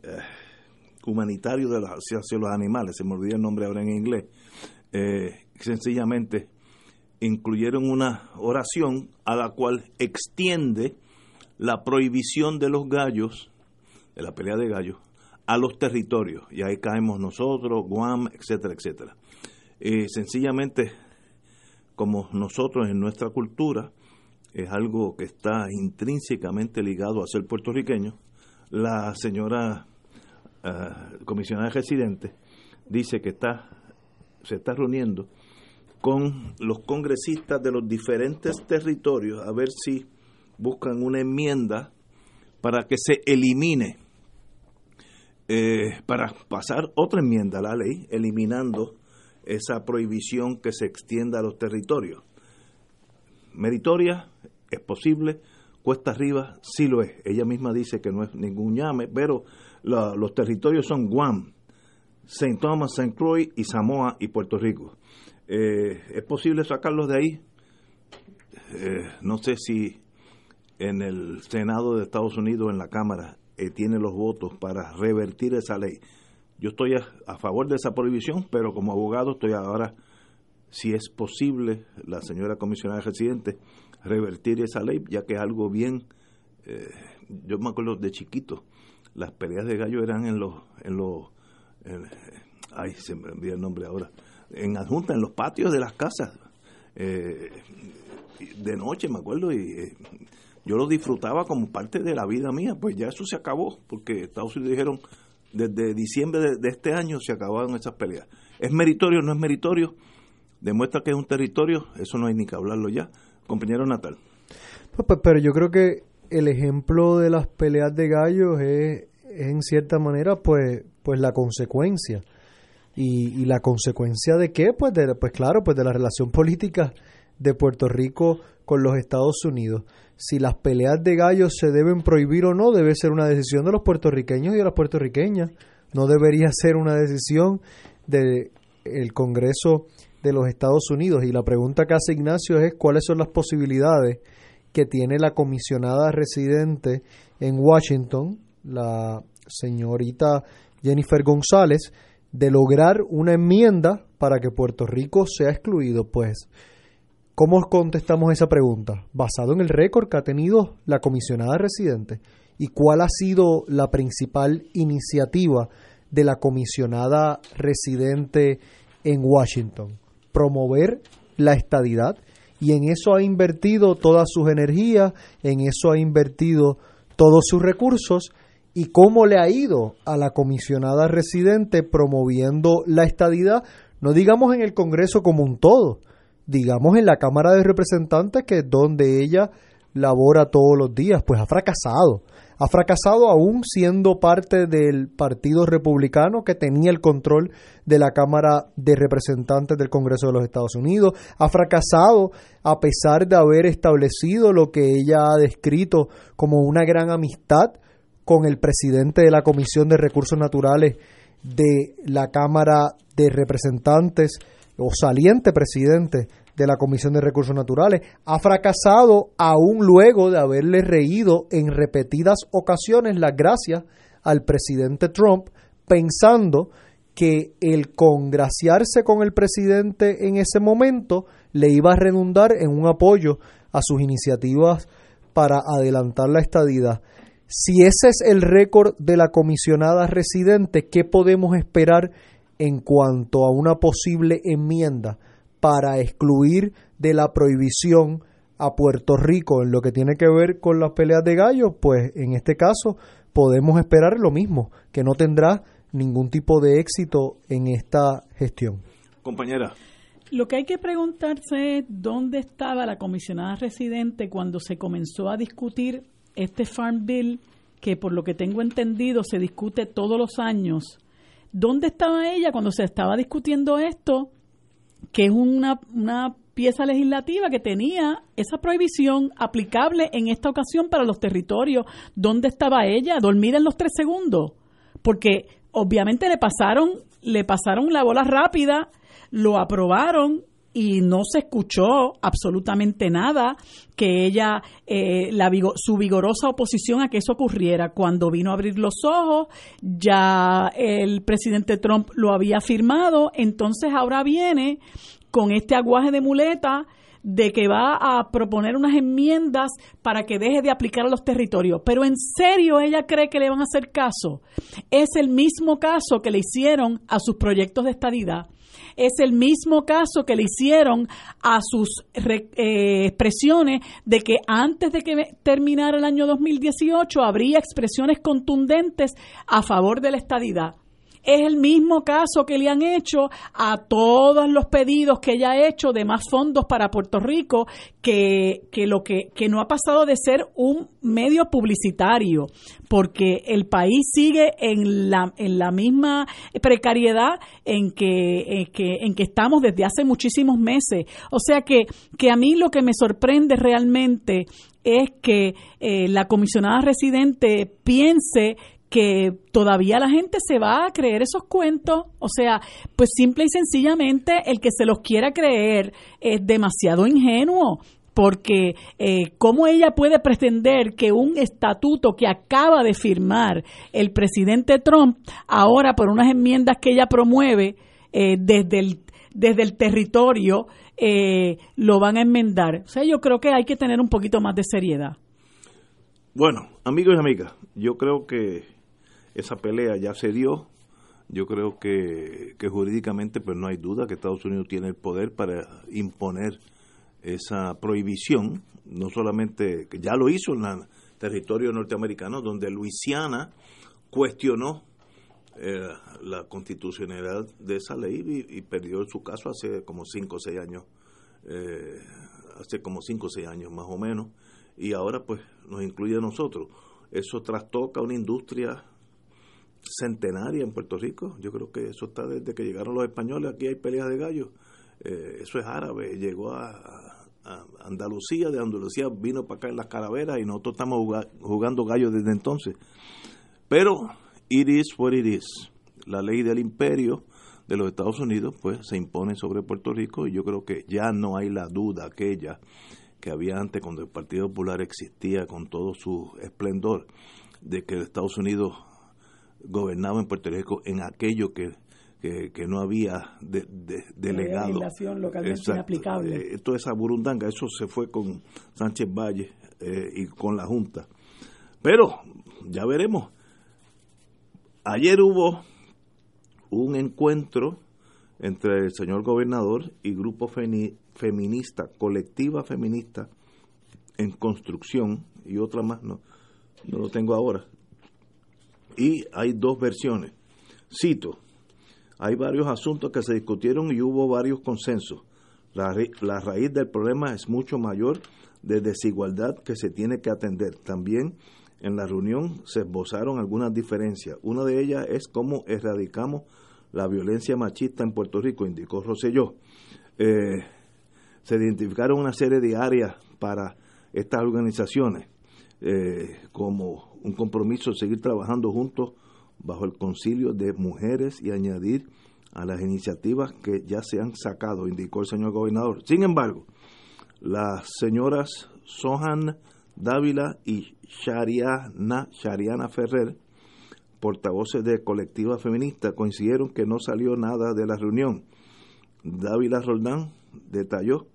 eh, humanitario de hacia, los animales, se me olvidó el nombre ahora en inglés, eh, sencillamente incluyeron una oración a la cual extiende la prohibición de los gallos, de la pelea de gallos, a los territorios. Y ahí caemos nosotros, Guam, etcétera, etcétera. Eh, sencillamente, como nosotros en nuestra cultura, es algo que está intrínsecamente ligado a ser puertorriqueño, la señora uh, comisionada residente dice que está, se está reuniendo con los congresistas de los diferentes territorios a ver si buscan una enmienda para que se elimine, eh, para pasar otra enmienda a la ley, eliminando esa prohibición que se extienda a los territorios. Meritoria, es posible, cuesta arriba, sí lo es. Ella misma dice que no es ningún llame, pero los territorios son Guam, St. Thomas, St. Croix y Samoa y Puerto Rico. Eh, ¿Es posible sacarlos de ahí? Eh, no sé si en el Senado de Estados Unidos, en la Cámara, eh, tiene los votos para revertir esa ley. Yo estoy a, favor de esa prohibición, pero como abogado estoy ahora, si es posible, la señora comisionada residente, revertir esa ley, ya que es algo bien, yo me acuerdo de chiquito, las peleas de gallo eran en los, en los, ay, se me envía el nombre ahora, en adjunta, en los patios de las casas, eh, de noche, me acuerdo, y eh, yo lo disfrutaba como parte de la vida mía, pues ya eso se acabó, porque Estados Unidos dijeron, desde diciembre de, este año se acabaron esas peleas. ¿Es meritorio no es meritorio? Demuestra que es un territorio, eso no hay ni que hablarlo ya. Compañero Natal. Pues, pero yo creo que el ejemplo de las peleas de gallos es, en cierta manera pues pues la consecuencia y, la consecuencia de qué pues de, pues claro pues de la relación política de Puerto Rico con los Estados Unidos. Si las peleas de gallos se deben prohibir o no debe ser una decisión de los puertorriqueños y de las puertorriqueñas. No debería ser una decisión del el Congreso de los Estados Unidos. Y la pregunta que hace Ignacio es cuáles son las posibilidades que tiene la comisionada residente en Washington, la señorita Jennifer González, de lograr una enmienda para que Puerto Rico sea excluido. Pues, ¿cómo contestamos esa pregunta? Basado en el récord que ha tenido la comisionada residente y cuál ha sido la principal iniciativa de la comisionada residente en Washington. Promover la estadidad y en eso ha invertido todas sus energías, en eso ha invertido todos sus recursos y cómo le ha ido a la comisionada residente promoviendo la estadidad, no digamos en el Congreso como un todo, digamos en la Cámara de Representantes que es donde ella labora todos los días, pues ha fracasado. Ha fracasado aún siendo parte del Partido Republicano que tenía el control de la Cámara de Representantes del Congreso de los Estados Unidos, ha fracasado a pesar de haber establecido lo que ella ha descrito como una gran amistad con el presidente de la Comisión de Recursos Naturales de la Cámara de Representantes o saliente presidente de la Comisión de Recursos Naturales, ha fracasado aún luego de haberle reído en repetidas ocasiones las gracias al presidente Trump, pensando que el congraciarse con el presidente en ese momento le iba a redundar en un apoyo a sus iniciativas para adelantar la estadidad. Si ese es el récord de la comisionada residente, ¿qué podemos esperar en cuanto a una posible enmienda para excluir de la prohibición a Puerto Rico en lo que tiene que ver con las peleas de gallos, pues en este caso podemos esperar lo mismo, que no tendrá ningún tipo de éxito en esta gestión. Compañera. Lo que hay que preguntarse es dónde estaba la comisionada residente cuando se comenzó a discutir este Farm Bill, que por lo que tengo entendido se discute todos los años. ¿Dónde estaba ella cuando se estaba discutiendo esto que es una, una pieza legislativa que tenía esa prohibición aplicable en esta ocasión para los territorios. ¿Dónde estaba ella? Dormida en los tres segundos. Porque obviamente le pasaron, le pasaron la bola rápida, lo aprobaron y no se escuchó absolutamente nada que ella, eh, la, su vigorosa oposición a que eso ocurriera. Cuando vino a abrir los ojos, ya el presidente Trump lo había firmado, entonces ahora viene con este aguaje de muleta de que va a proponer unas enmiendas para que deje de aplicar a los territorios. Pero en serio ella cree que le van a hacer caso. Es el mismo caso que le hicieron a sus proyectos de estadidad es el mismo caso que le hicieron a sus eh, expresiones de que antes de que terminara el año 2018 habría expresiones contundentes a favor de la estadidad. Es el mismo caso que le han hecho a todos los pedidos que ella ha hecho de más fondos para Puerto Rico, que, que lo que, que no ha pasado de ser un medio publicitario, porque el país sigue en la, en la misma precariedad en que, en que, en que estamos desde hace muchísimos meses. O sea que, que a mí lo que me sorprende realmente es que eh, la comisionada residente piense que todavía la gente se va a creer esos cuentos. O sea, pues simple y sencillamente el que se los quiera creer es demasiado ingenuo porque eh, cómo ella puede pretender que un estatuto que acaba de firmar el presidente Trump, ahora por unas enmiendas que ella promueve eh, desde, el, desde el territorio, eh, lo van a enmendar. O sea, yo creo que hay que tener un poquito más de seriedad. Bueno, amigos y amigas, yo creo que esa pelea ya se dio. Yo creo que, que jurídicamente pues no hay duda que Estados Unidos tiene el poder para imponer esa prohibición, no solamente que ya lo hizo en el territorio norteamericano, donde Luisiana cuestionó eh, la constitucionalidad de esa ley y, perdió su caso hace como 5 o 6 años, eh, hace como 5 o 6 años más o menos, y ahora pues nos incluye a nosotros. Eso trastoca una industria centenaria en Puerto Rico. Yo creo que eso está desde que llegaron los españoles. Aquí hay peleas de gallos. Eh, eso es árabe. Llegó a, Andalucía, de Andalucía vino para acá en las calaveras y nosotros estamos jugando gallos desde entonces. Pero it is what it is. La ley del imperio de los Estados Unidos pues se impone sobre Puerto Rico y yo creo que ya no hay la duda aquella que había antes cuando el Partido Popular existía con todo su esplendor de que Estados Unidos gobernaba en Puerto Rico en aquello que que, no había de, delegado. localmente inaplicable. Eh, toda esa burundanga, eso se fue con Sánchez Valle eh, y con la Junta. Pero ya veremos. Ayer hubo un encuentro entre el señor gobernador y grupo feminista, colectiva feminista en construcción y otra más, no, no lo tengo ahora. Y hay dos versiones. Cito, hay varios asuntos que se discutieron y hubo varios consensos. La, la raíz del problema es mucho mayor de desigualdad que se tiene que atender. También en la reunión se esbozaron algunas diferencias. Una de ellas es cómo erradicamos la violencia machista en Puerto Rico, indicó Rosselló. Eh, se identificaron una serie de áreas para estas organizaciones, eh, como un compromiso de seguir trabajando juntos bajo el concilio de mujeres y añadir a las iniciativas que ya se han sacado, indicó el señor gobernador. Sin embargo, las señoras Sohan Dávila y Shariana, Ferrer, portavoces de colectiva feminista, coincidieron que no salió nada de la reunión. Dávila Roldán detalló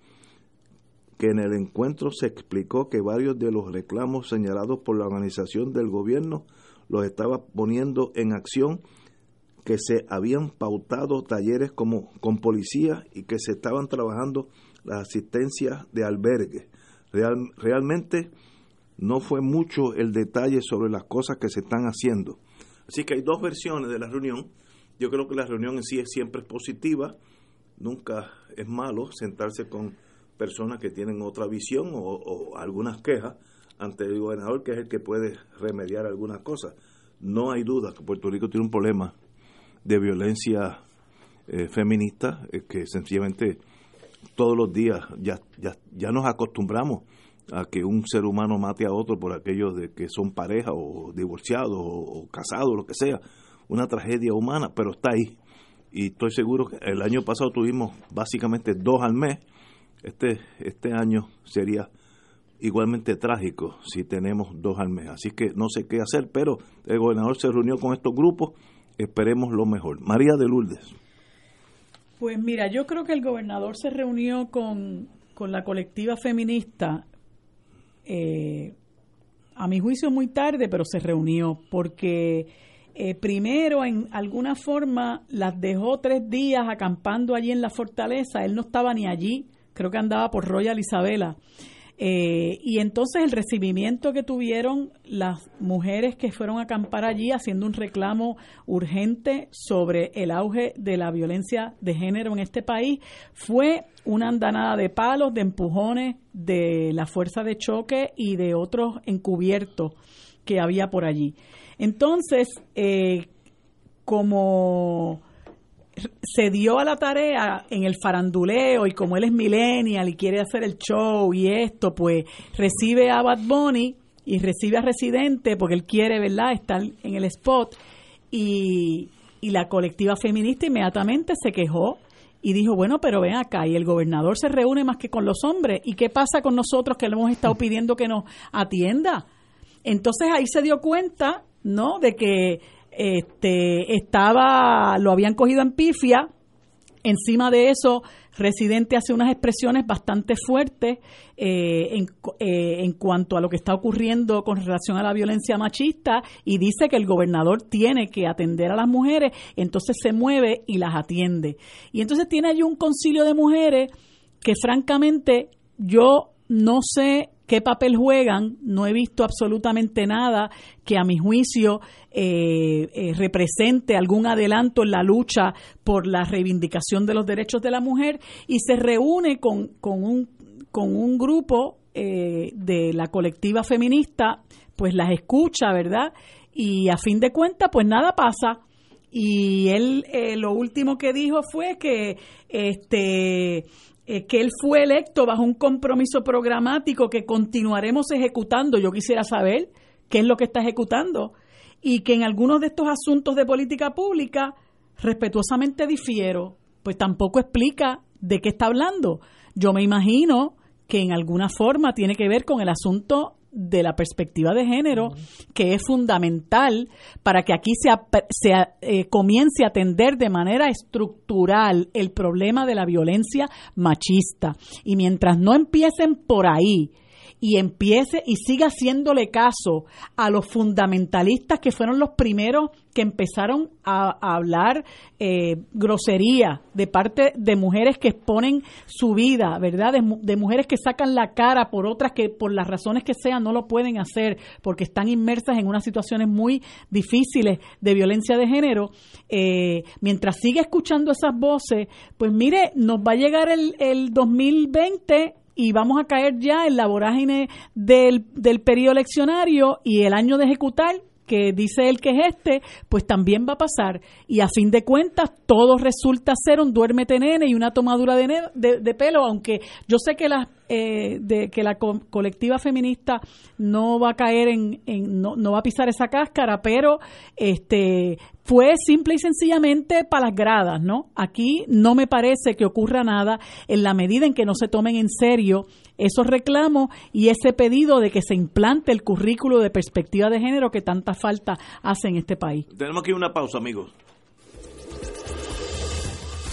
que en el encuentro se explicó que varios de los reclamos señalados por la organización del gobierno los estaba poniendo en acción, que se habían pautado talleres como con policía y que se estaban trabajando las asistencias de albergue. Real, realmente no fue mucho el detalle sobre las cosas que se están haciendo. Así que hay dos versiones de la reunión. Yo creo que la reunión en sí es siempre positiva. Nunca es malo sentarse con personas que tienen otra visión o, algunas quejas ante el gobernador, que es el que puede remediar algunas cosas. No hay duda que Puerto Rico tiene un problema de violencia eh, feminista eh, que sencillamente todos los días ya, ya, ya nos acostumbramos a que un ser humano mate a otro por aquellos de que son pareja o divorciados o, o casados, lo que sea. Una tragedia humana, pero está ahí. Y estoy seguro que el año pasado tuvimos básicamente dos al mes. Este, este año sería igualmente trágico si tenemos dos al mes. Así que no sé qué hacer, pero el gobernador se reunió con estos grupos, esperemos lo mejor. María de Lourdes. Pues mira, yo creo que el gobernador se reunió con, con la colectiva feminista, eh, a mi juicio muy tarde, pero se reunió, porque eh, primero en alguna forma las dejó tres días acampando allí en la fortaleza, él no estaba ni allí, creo que andaba por Royal Isabela. Eh, y entonces el recibimiento que tuvieron las mujeres que fueron a acampar allí haciendo un reclamo urgente sobre el auge de la violencia de género en este país fue una andanada de palos, de empujones de la fuerza de choque y de otros encubiertos que había por allí. Entonces, eh, como se dio a la tarea en el faranduleo y como él es millennial y quiere hacer el show y esto, pues recibe a Bad Bunny y recibe a Residente porque él quiere, ¿verdad?, estar en el spot y, y la colectiva feminista inmediatamente se quejó y dijo, bueno, pero ven acá, y el gobernador se reúne más que con los hombres, ¿y qué pasa con nosotros que le hemos estado pidiendo que nos atienda? Entonces ahí se dio cuenta, ¿no?, de que este estaba, lo habían cogido en pifia, encima de eso Residente hace unas expresiones bastante fuertes eh, en, eh, en, cuanto a lo que está ocurriendo con relación a la violencia machista y dice que el gobernador tiene que atender a las mujeres, entonces se mueve y las atiende. Y entonces tiene allí un concilio de mujeres que francamente yo no sé qué papel juegan, no he visto absolutamente nada que a mi juicio eh, eh, represente algún adelanto en la lucha por la reivindicación de los derechos de la mujer y se reúne con, con, un, con un grupo eh, de la colectiva feminista, pues las escucha, ¿verdad? Y a fin de cuentas, pues nada pasa. Y él lo último que dijo fue que este eh, que él fue electo bajo un compromiso programático que continuaremos ejecutando. Yo quisiera saber qué es lo que está ejecutando y que en algunos de estos asuntos de política pública respetuosamente difiero, pues tampoco explica de qué está hablando. Yo me imagino que en alguna forma tiene que ver con el asunto de la perspectiva de género, que es fundamental para que aquí se, se eh, comience a atender de manera estructural el problema de la violencia machista. Y mientras no empiecen por ahí, y empiece y siga haciéndole caso a los fundamentalistas que fueron los primeros que empezaron a, hablar eh, grosería de parte de mujeres que exponen su vida, ¿verdad? De, mujeres que sacan la cara por otras que por las razones que sean no lo pueden hacer porque están inmersas en unas situaciones muy difíciles de violencia de género. Eh, mientras siga escuchando esas voces, pues mire, nos va a llegar el, el 2020 y vamos a caer ya en la vorágine del, del periodo eleccionario y el año de ejecutar que dice él que es este, pues también va a pasar. Y a fin de cuentas, todo resulta ser un duérmete nene y una tomadura de, de, pelo, aunque yo sé que la, eh, de, que la colectiva feminista no va a caer en, no, no, va a pisar esa cáscara, pero este fue simple y sencillamente para las gradas, ¿no? Aquí no me parece que ocurra nada en la medida en que no se tomen en serio esos reclamos y ese pedido de que se implante el currículo de perspectiva de género que tanta falta hace en este país. Tenemos aquí una pausa, amigos.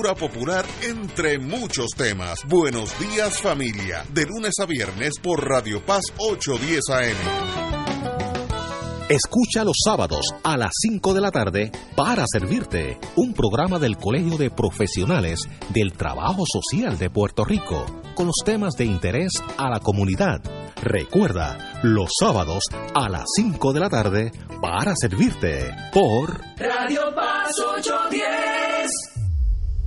popular entre muchos temas. Buenos días familia, de lunes a viernes por Radio Paz 810 AM. Escucha los sábados a las 5 de la tarde para servirte un programa del Colegio de Profesionales del Trabajo Social de Puerto Rico con los temas de interés a la comunidad. Recuerda, los sábados a las 5 de la tarde para servirte por Radio Paz 810.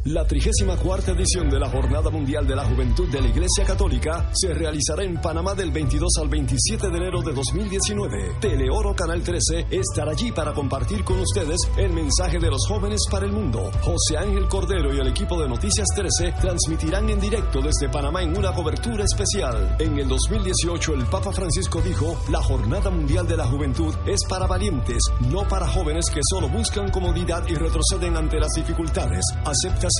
La 34 edición de la Jornada Mundial de la Juventud de la Iglesia Católica se realizará en Panamá del 22 al 27 de enero de 2019. Teleoro Canal 13 estará allí para compartir con ustedes el mensaje de los jóvenes para el mundo. José Ángel Cordero y el equipo de Noticias 13 transmitirán en directo desde Panamá en una cobertura especial. En el 2018 el Papa Francisco dijo, la Jornada Mundial de la Juventud es para valientes, no para jóvenes que solo buscan comodidad y retroceden ante las dificultades.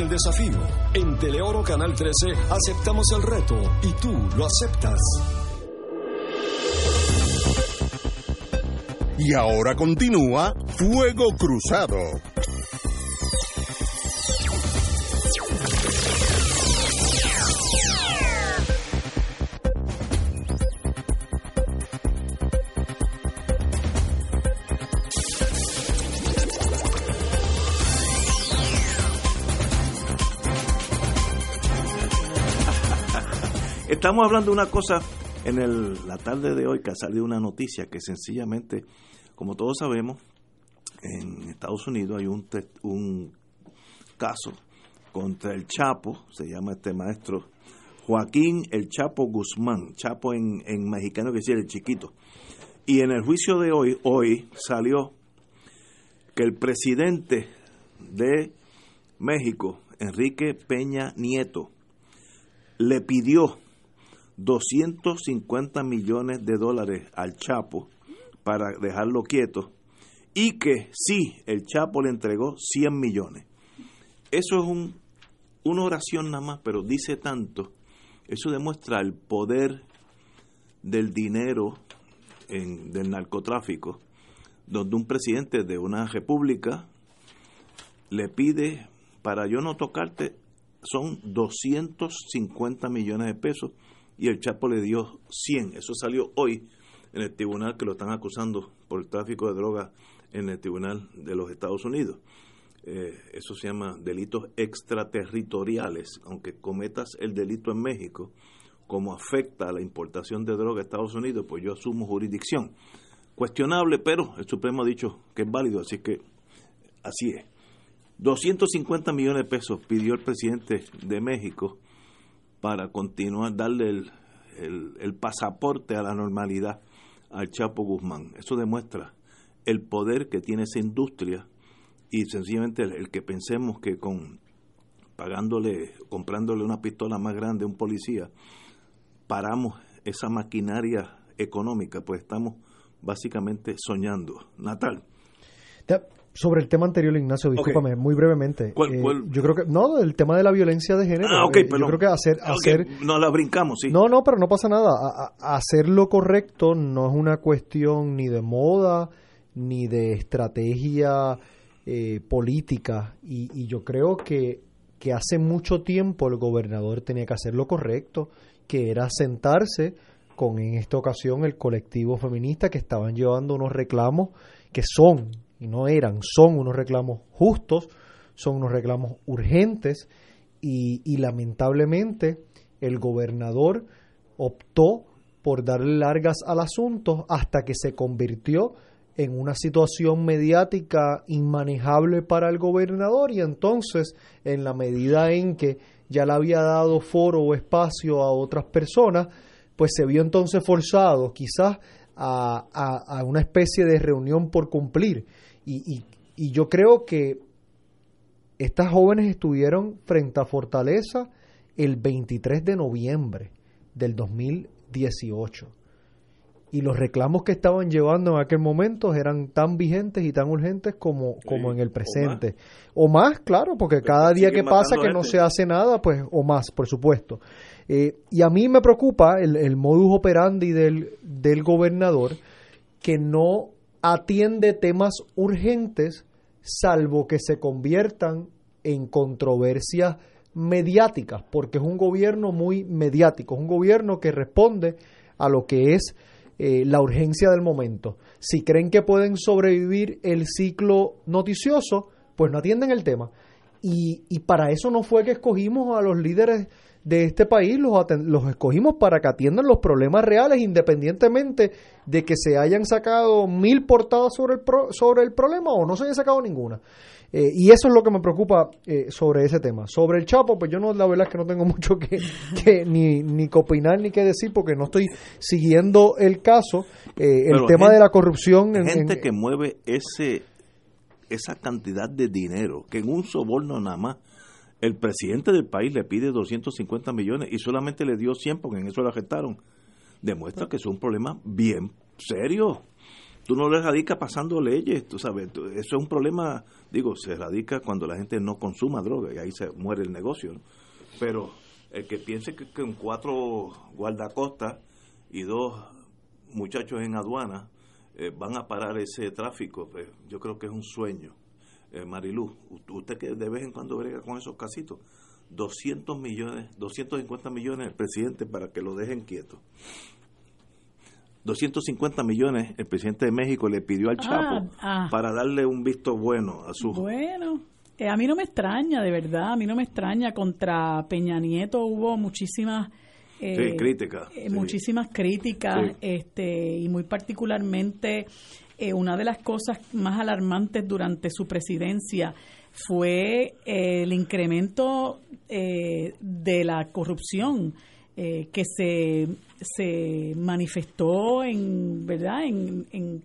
El desafío. En Teleoro Canal 13 aceptamos el reto y tú lo aceptas. Y ahora continúa Fuego Cruzado. Estamos hablando de una cosa en el, la tarde de hoy que ha salido una noticia que sencillamente, como todos sabemos, en Estados Unidos hay un, un caso contra el Chapo, se llama este maestro Joaquín el Chapo Guzmán, Chapo en, en mexicano que decir el chiquito. Y en el juicio de hoy, hoy salió que el presidente de México, Enrique Peña Nieto, le pidió 250 millones de dólares al Chapo para dejarlo quieto y que sí, el Chapo le entregó 100 millones. Eso es un, una oración nada más, pero dice tanto. Eso demuestra el poder del dinero en, del narcotráfico, donde un presidente de una república le pide, para yo no tocarte, son 250 millones de pesos y el Chapo le dio 100. Eso salió hoy en el tribunal que lo están acusando por el tráfico de drogas en el tribunal de los Estados Unidos. Eh, eso se llama delitos extraterritoriales, aunque cometas el delito en México, como afecta a la importación de droga a Estados Unidos, pues yo asumo jurisdicción. Cuestionable, pero el Supremo ha dicho que es válido, así que así es. 250 millones de pesos pidió el presidente de México para continuar, darle el, el, pasaporte a la normalidad al Chapo Guzmán. Eso demuestra el poder que tiene esa industria y sencillamente el, que pensemos que con pagándole, comprándole una pistola más grande a un policía, paramos esa maquinaria económica, pues estamos básicamente soñando. Natal. Sobre el tema anterior, Ignacio, discúlpame, muy brevemente. Eh, yo creo que, no, el tema de la violencia de género. Ah, eh, yo creo que hacer... hacer no la brincamos, sí. No, no, pero no pasa nada. hacer lo correcto no es una cuestión ni de moda, ni de estrategia eh, política. Y, y, yo creo que, que hace mucho tiempo el gobernador tenía que hacer lo correcto, que era sentarse con, en esta ocasión, el colectivo feminista que estaban llevando unos reclamos que son y no eran, son unos reclamos justos, son unos reclamos urgentes y, lamentablemente el gobernador optó por darle largas al asunto hasta que se convirtió en una situación mediática inmanejable para el gobernador y entonces en la medida en que ya le había dado foro o espacio a otras personas, pues se vio entonces forzado quizás a, a una especie de reunión por cumplir y, y, yo creo que estas jóvenes estuvieron frente a Fortaleza el 23 de noviembre del 2018. Y los reclamos que estaban llevando en aquel momento eran tan vigentes y tan urgentes como, como en el presente. O más. claro, porque cada día que pasa que no se hace nada, pues, o más, por supuesto. Eh, y a mí me preocupa el, el modus operandi del, del gobernador que no atiende temas urgentes, salvo que se conviertan en controversias mediáticas, porque es un gobierno muy mediático, es un gobierno que responde a lo que es eh, la urgencia del momento. Si creen que pueden sobrevivir el ciclo noticioso, pues no atienden el tema. Y, y para eso no fue que escogimos a los líderes de este país los, los escogimos para que atiendan los problemas reales independientemente de que se hayan sacado mil portadas sobre el, sobre el problema o no se haya sacado ninguna. Eh, y eso es lo que me preocupa eh, sobre ese tema. Sobre el Chapo, pues yo no, la verdad es que no tengo mucho que, ni, ni que opinar ni que decir porque no estoy siguiendo el caso. Eh, el tema de la corrupción. gente que mueve ese esa cantidad de dinero, que en un soborno nada más el presidente del país le pide 250 millones y solamente le dio 100 porque en eso lo arrestaron. Demuestra que es un problema bien serio. Tú no le radicas pasando leyes, tú sabes, eso es un problema, digo, se radica cuando la gente no consuma droga y ahí se muere el negocio. Pero el que piense que con cuatro guardacostas y dos muchachos en aduana eh, van a parar ese tráfico, pues, yo creo que es un sueño. Eh, Marilú, usted que de vez en cuando brega con esos casitos, 200 millones, 250 millones el presidente para que lo dejen quieto. 250 millones el presidente de México le pidió al ah, Chapo ah. para darle un visto bueno a su... Bueno, eh, a mí no me extraña, de verdad, a mí no me extraña. Contra Peña Nieto hubo muchísimas... Eh, críticas. Eh, muchísimas críticas, este, y muy particularmente eh, una de las cosas más alarmantes durante su presidencia fue el incremento de la corrupción que se, se manifestó en, ¿verdad? en, en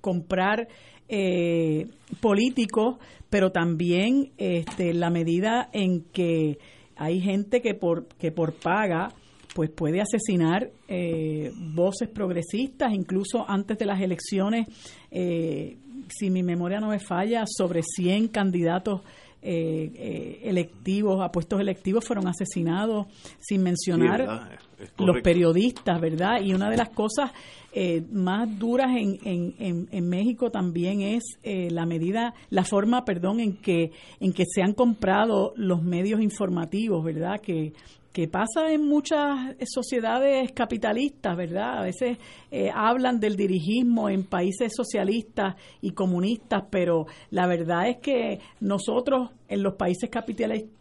comprar eh, políticos, pero también este, la medida en que hay gente que por, que por paga pues puede asesinar eh, voces progresistas, incluso antes de las elecciones, eh, si mi memoria no me falla, sobre 100 candidatos eh, electivos, a puestos electivos fueron asesinados, sin mencionar los periodistas, ¿verdad? Y una de las cosas eh, más duras en, en, en, México también es eh, la medida, la forma, perdón, en que en que se han comprado los medios informativos, ¿verdad? Que que pasa en muchas sociedades capitalistas, ¿verdad? A veces eh, hablan del dirigismo en países socialistas y comunistas, pero la verdad es que nosotros en los países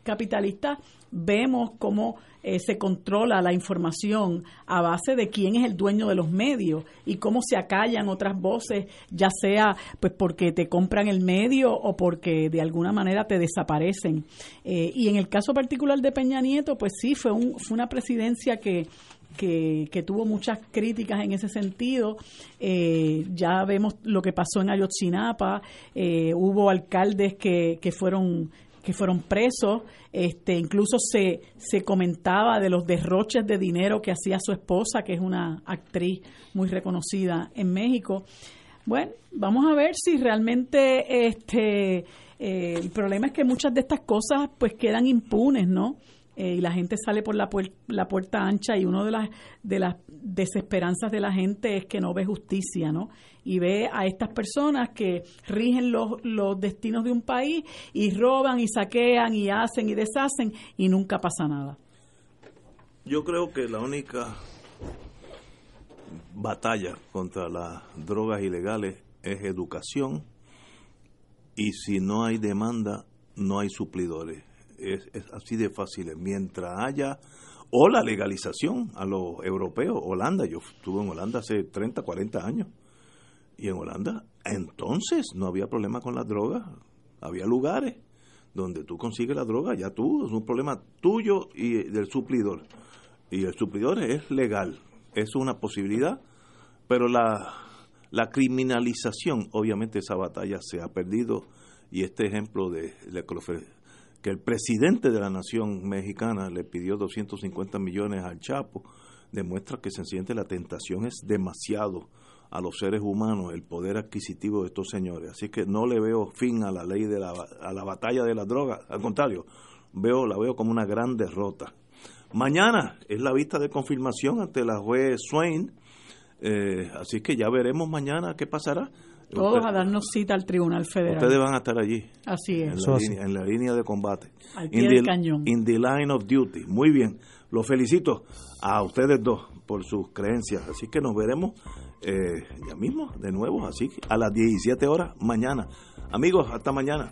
capitalistas vemos cómo eh, se controla la información a base de quién es el dueño de los medios y cómo se acallan otras voces, ya sea pues porque te compran el medio o porque de alguna manera te desaparecen. Eh, y en el caso particular de Peña Nieto, pues sí, fue, un, fue una presidencia que, que, tuvo muchas críticas en ese sentido. Eh, ya vemos lo que pasó en Ayotzinapa, hubo alcaldes que, que fueron que fueron presos, este, incluso se, se comentaba de los derroches de dinero que hacía su esposa, que es una actriz muy reconocida en México. Bueno, vamos a ver si realmente este eh, el problema es que muchas de estas cosas pues quedan impunes, ¿no? Eh, y la gente sale por la, puerta ancha y una de las, de las desesperanzas de la gente es que no ve justicia, ¿no? Y ve a estas personas que rigen los, los destinos de un país y roban y saquean y hacen y deshacen y nunca pasa nada. Yo creo que la única batalla contra las drogas ilegales es educación y si no hay demanda no hay suplidores es, así de fácil. Mientras haya o la legalización a los europeos, Holanda, yo estuve en Holanda hace 30, 40 años, y en Holanda entonces no había problema con la droga, había lugares donde tú consigues la droga, ya tú, es un problema tuyo y del suplidor. Y el suplidor es legal, es una posibilidad, pero la, la criminalización, obviamente esa batalla se ha perdido y este ejemplo de la que el presidente de la nación mexicana le pidió 250 millones al Chapo, demuestra que sencillamente la tentación es demasiado a los seres humanos, el poder adquisitivo de estos señores. Así que no le veo fin a la ley de la, a la batalla de la droga, al contrario, veo, la veo como una gran derrota. Mañana es la vista de confirmación ante la juez Swain, eh, así que ya veremos mañana qué pasará. Todos a darnos cita al Tribunal Federal. Ustedes van a estar allí. Así es. En la, línea, de combate. Al pie del cañón. In the line of duty. Muy bien. Los felicito a ustedes dos por sus creencias. Así que nos veremos eh, ya mismo, de nuevo, así a las 17 horas mañana. Amigos, hasta mañana.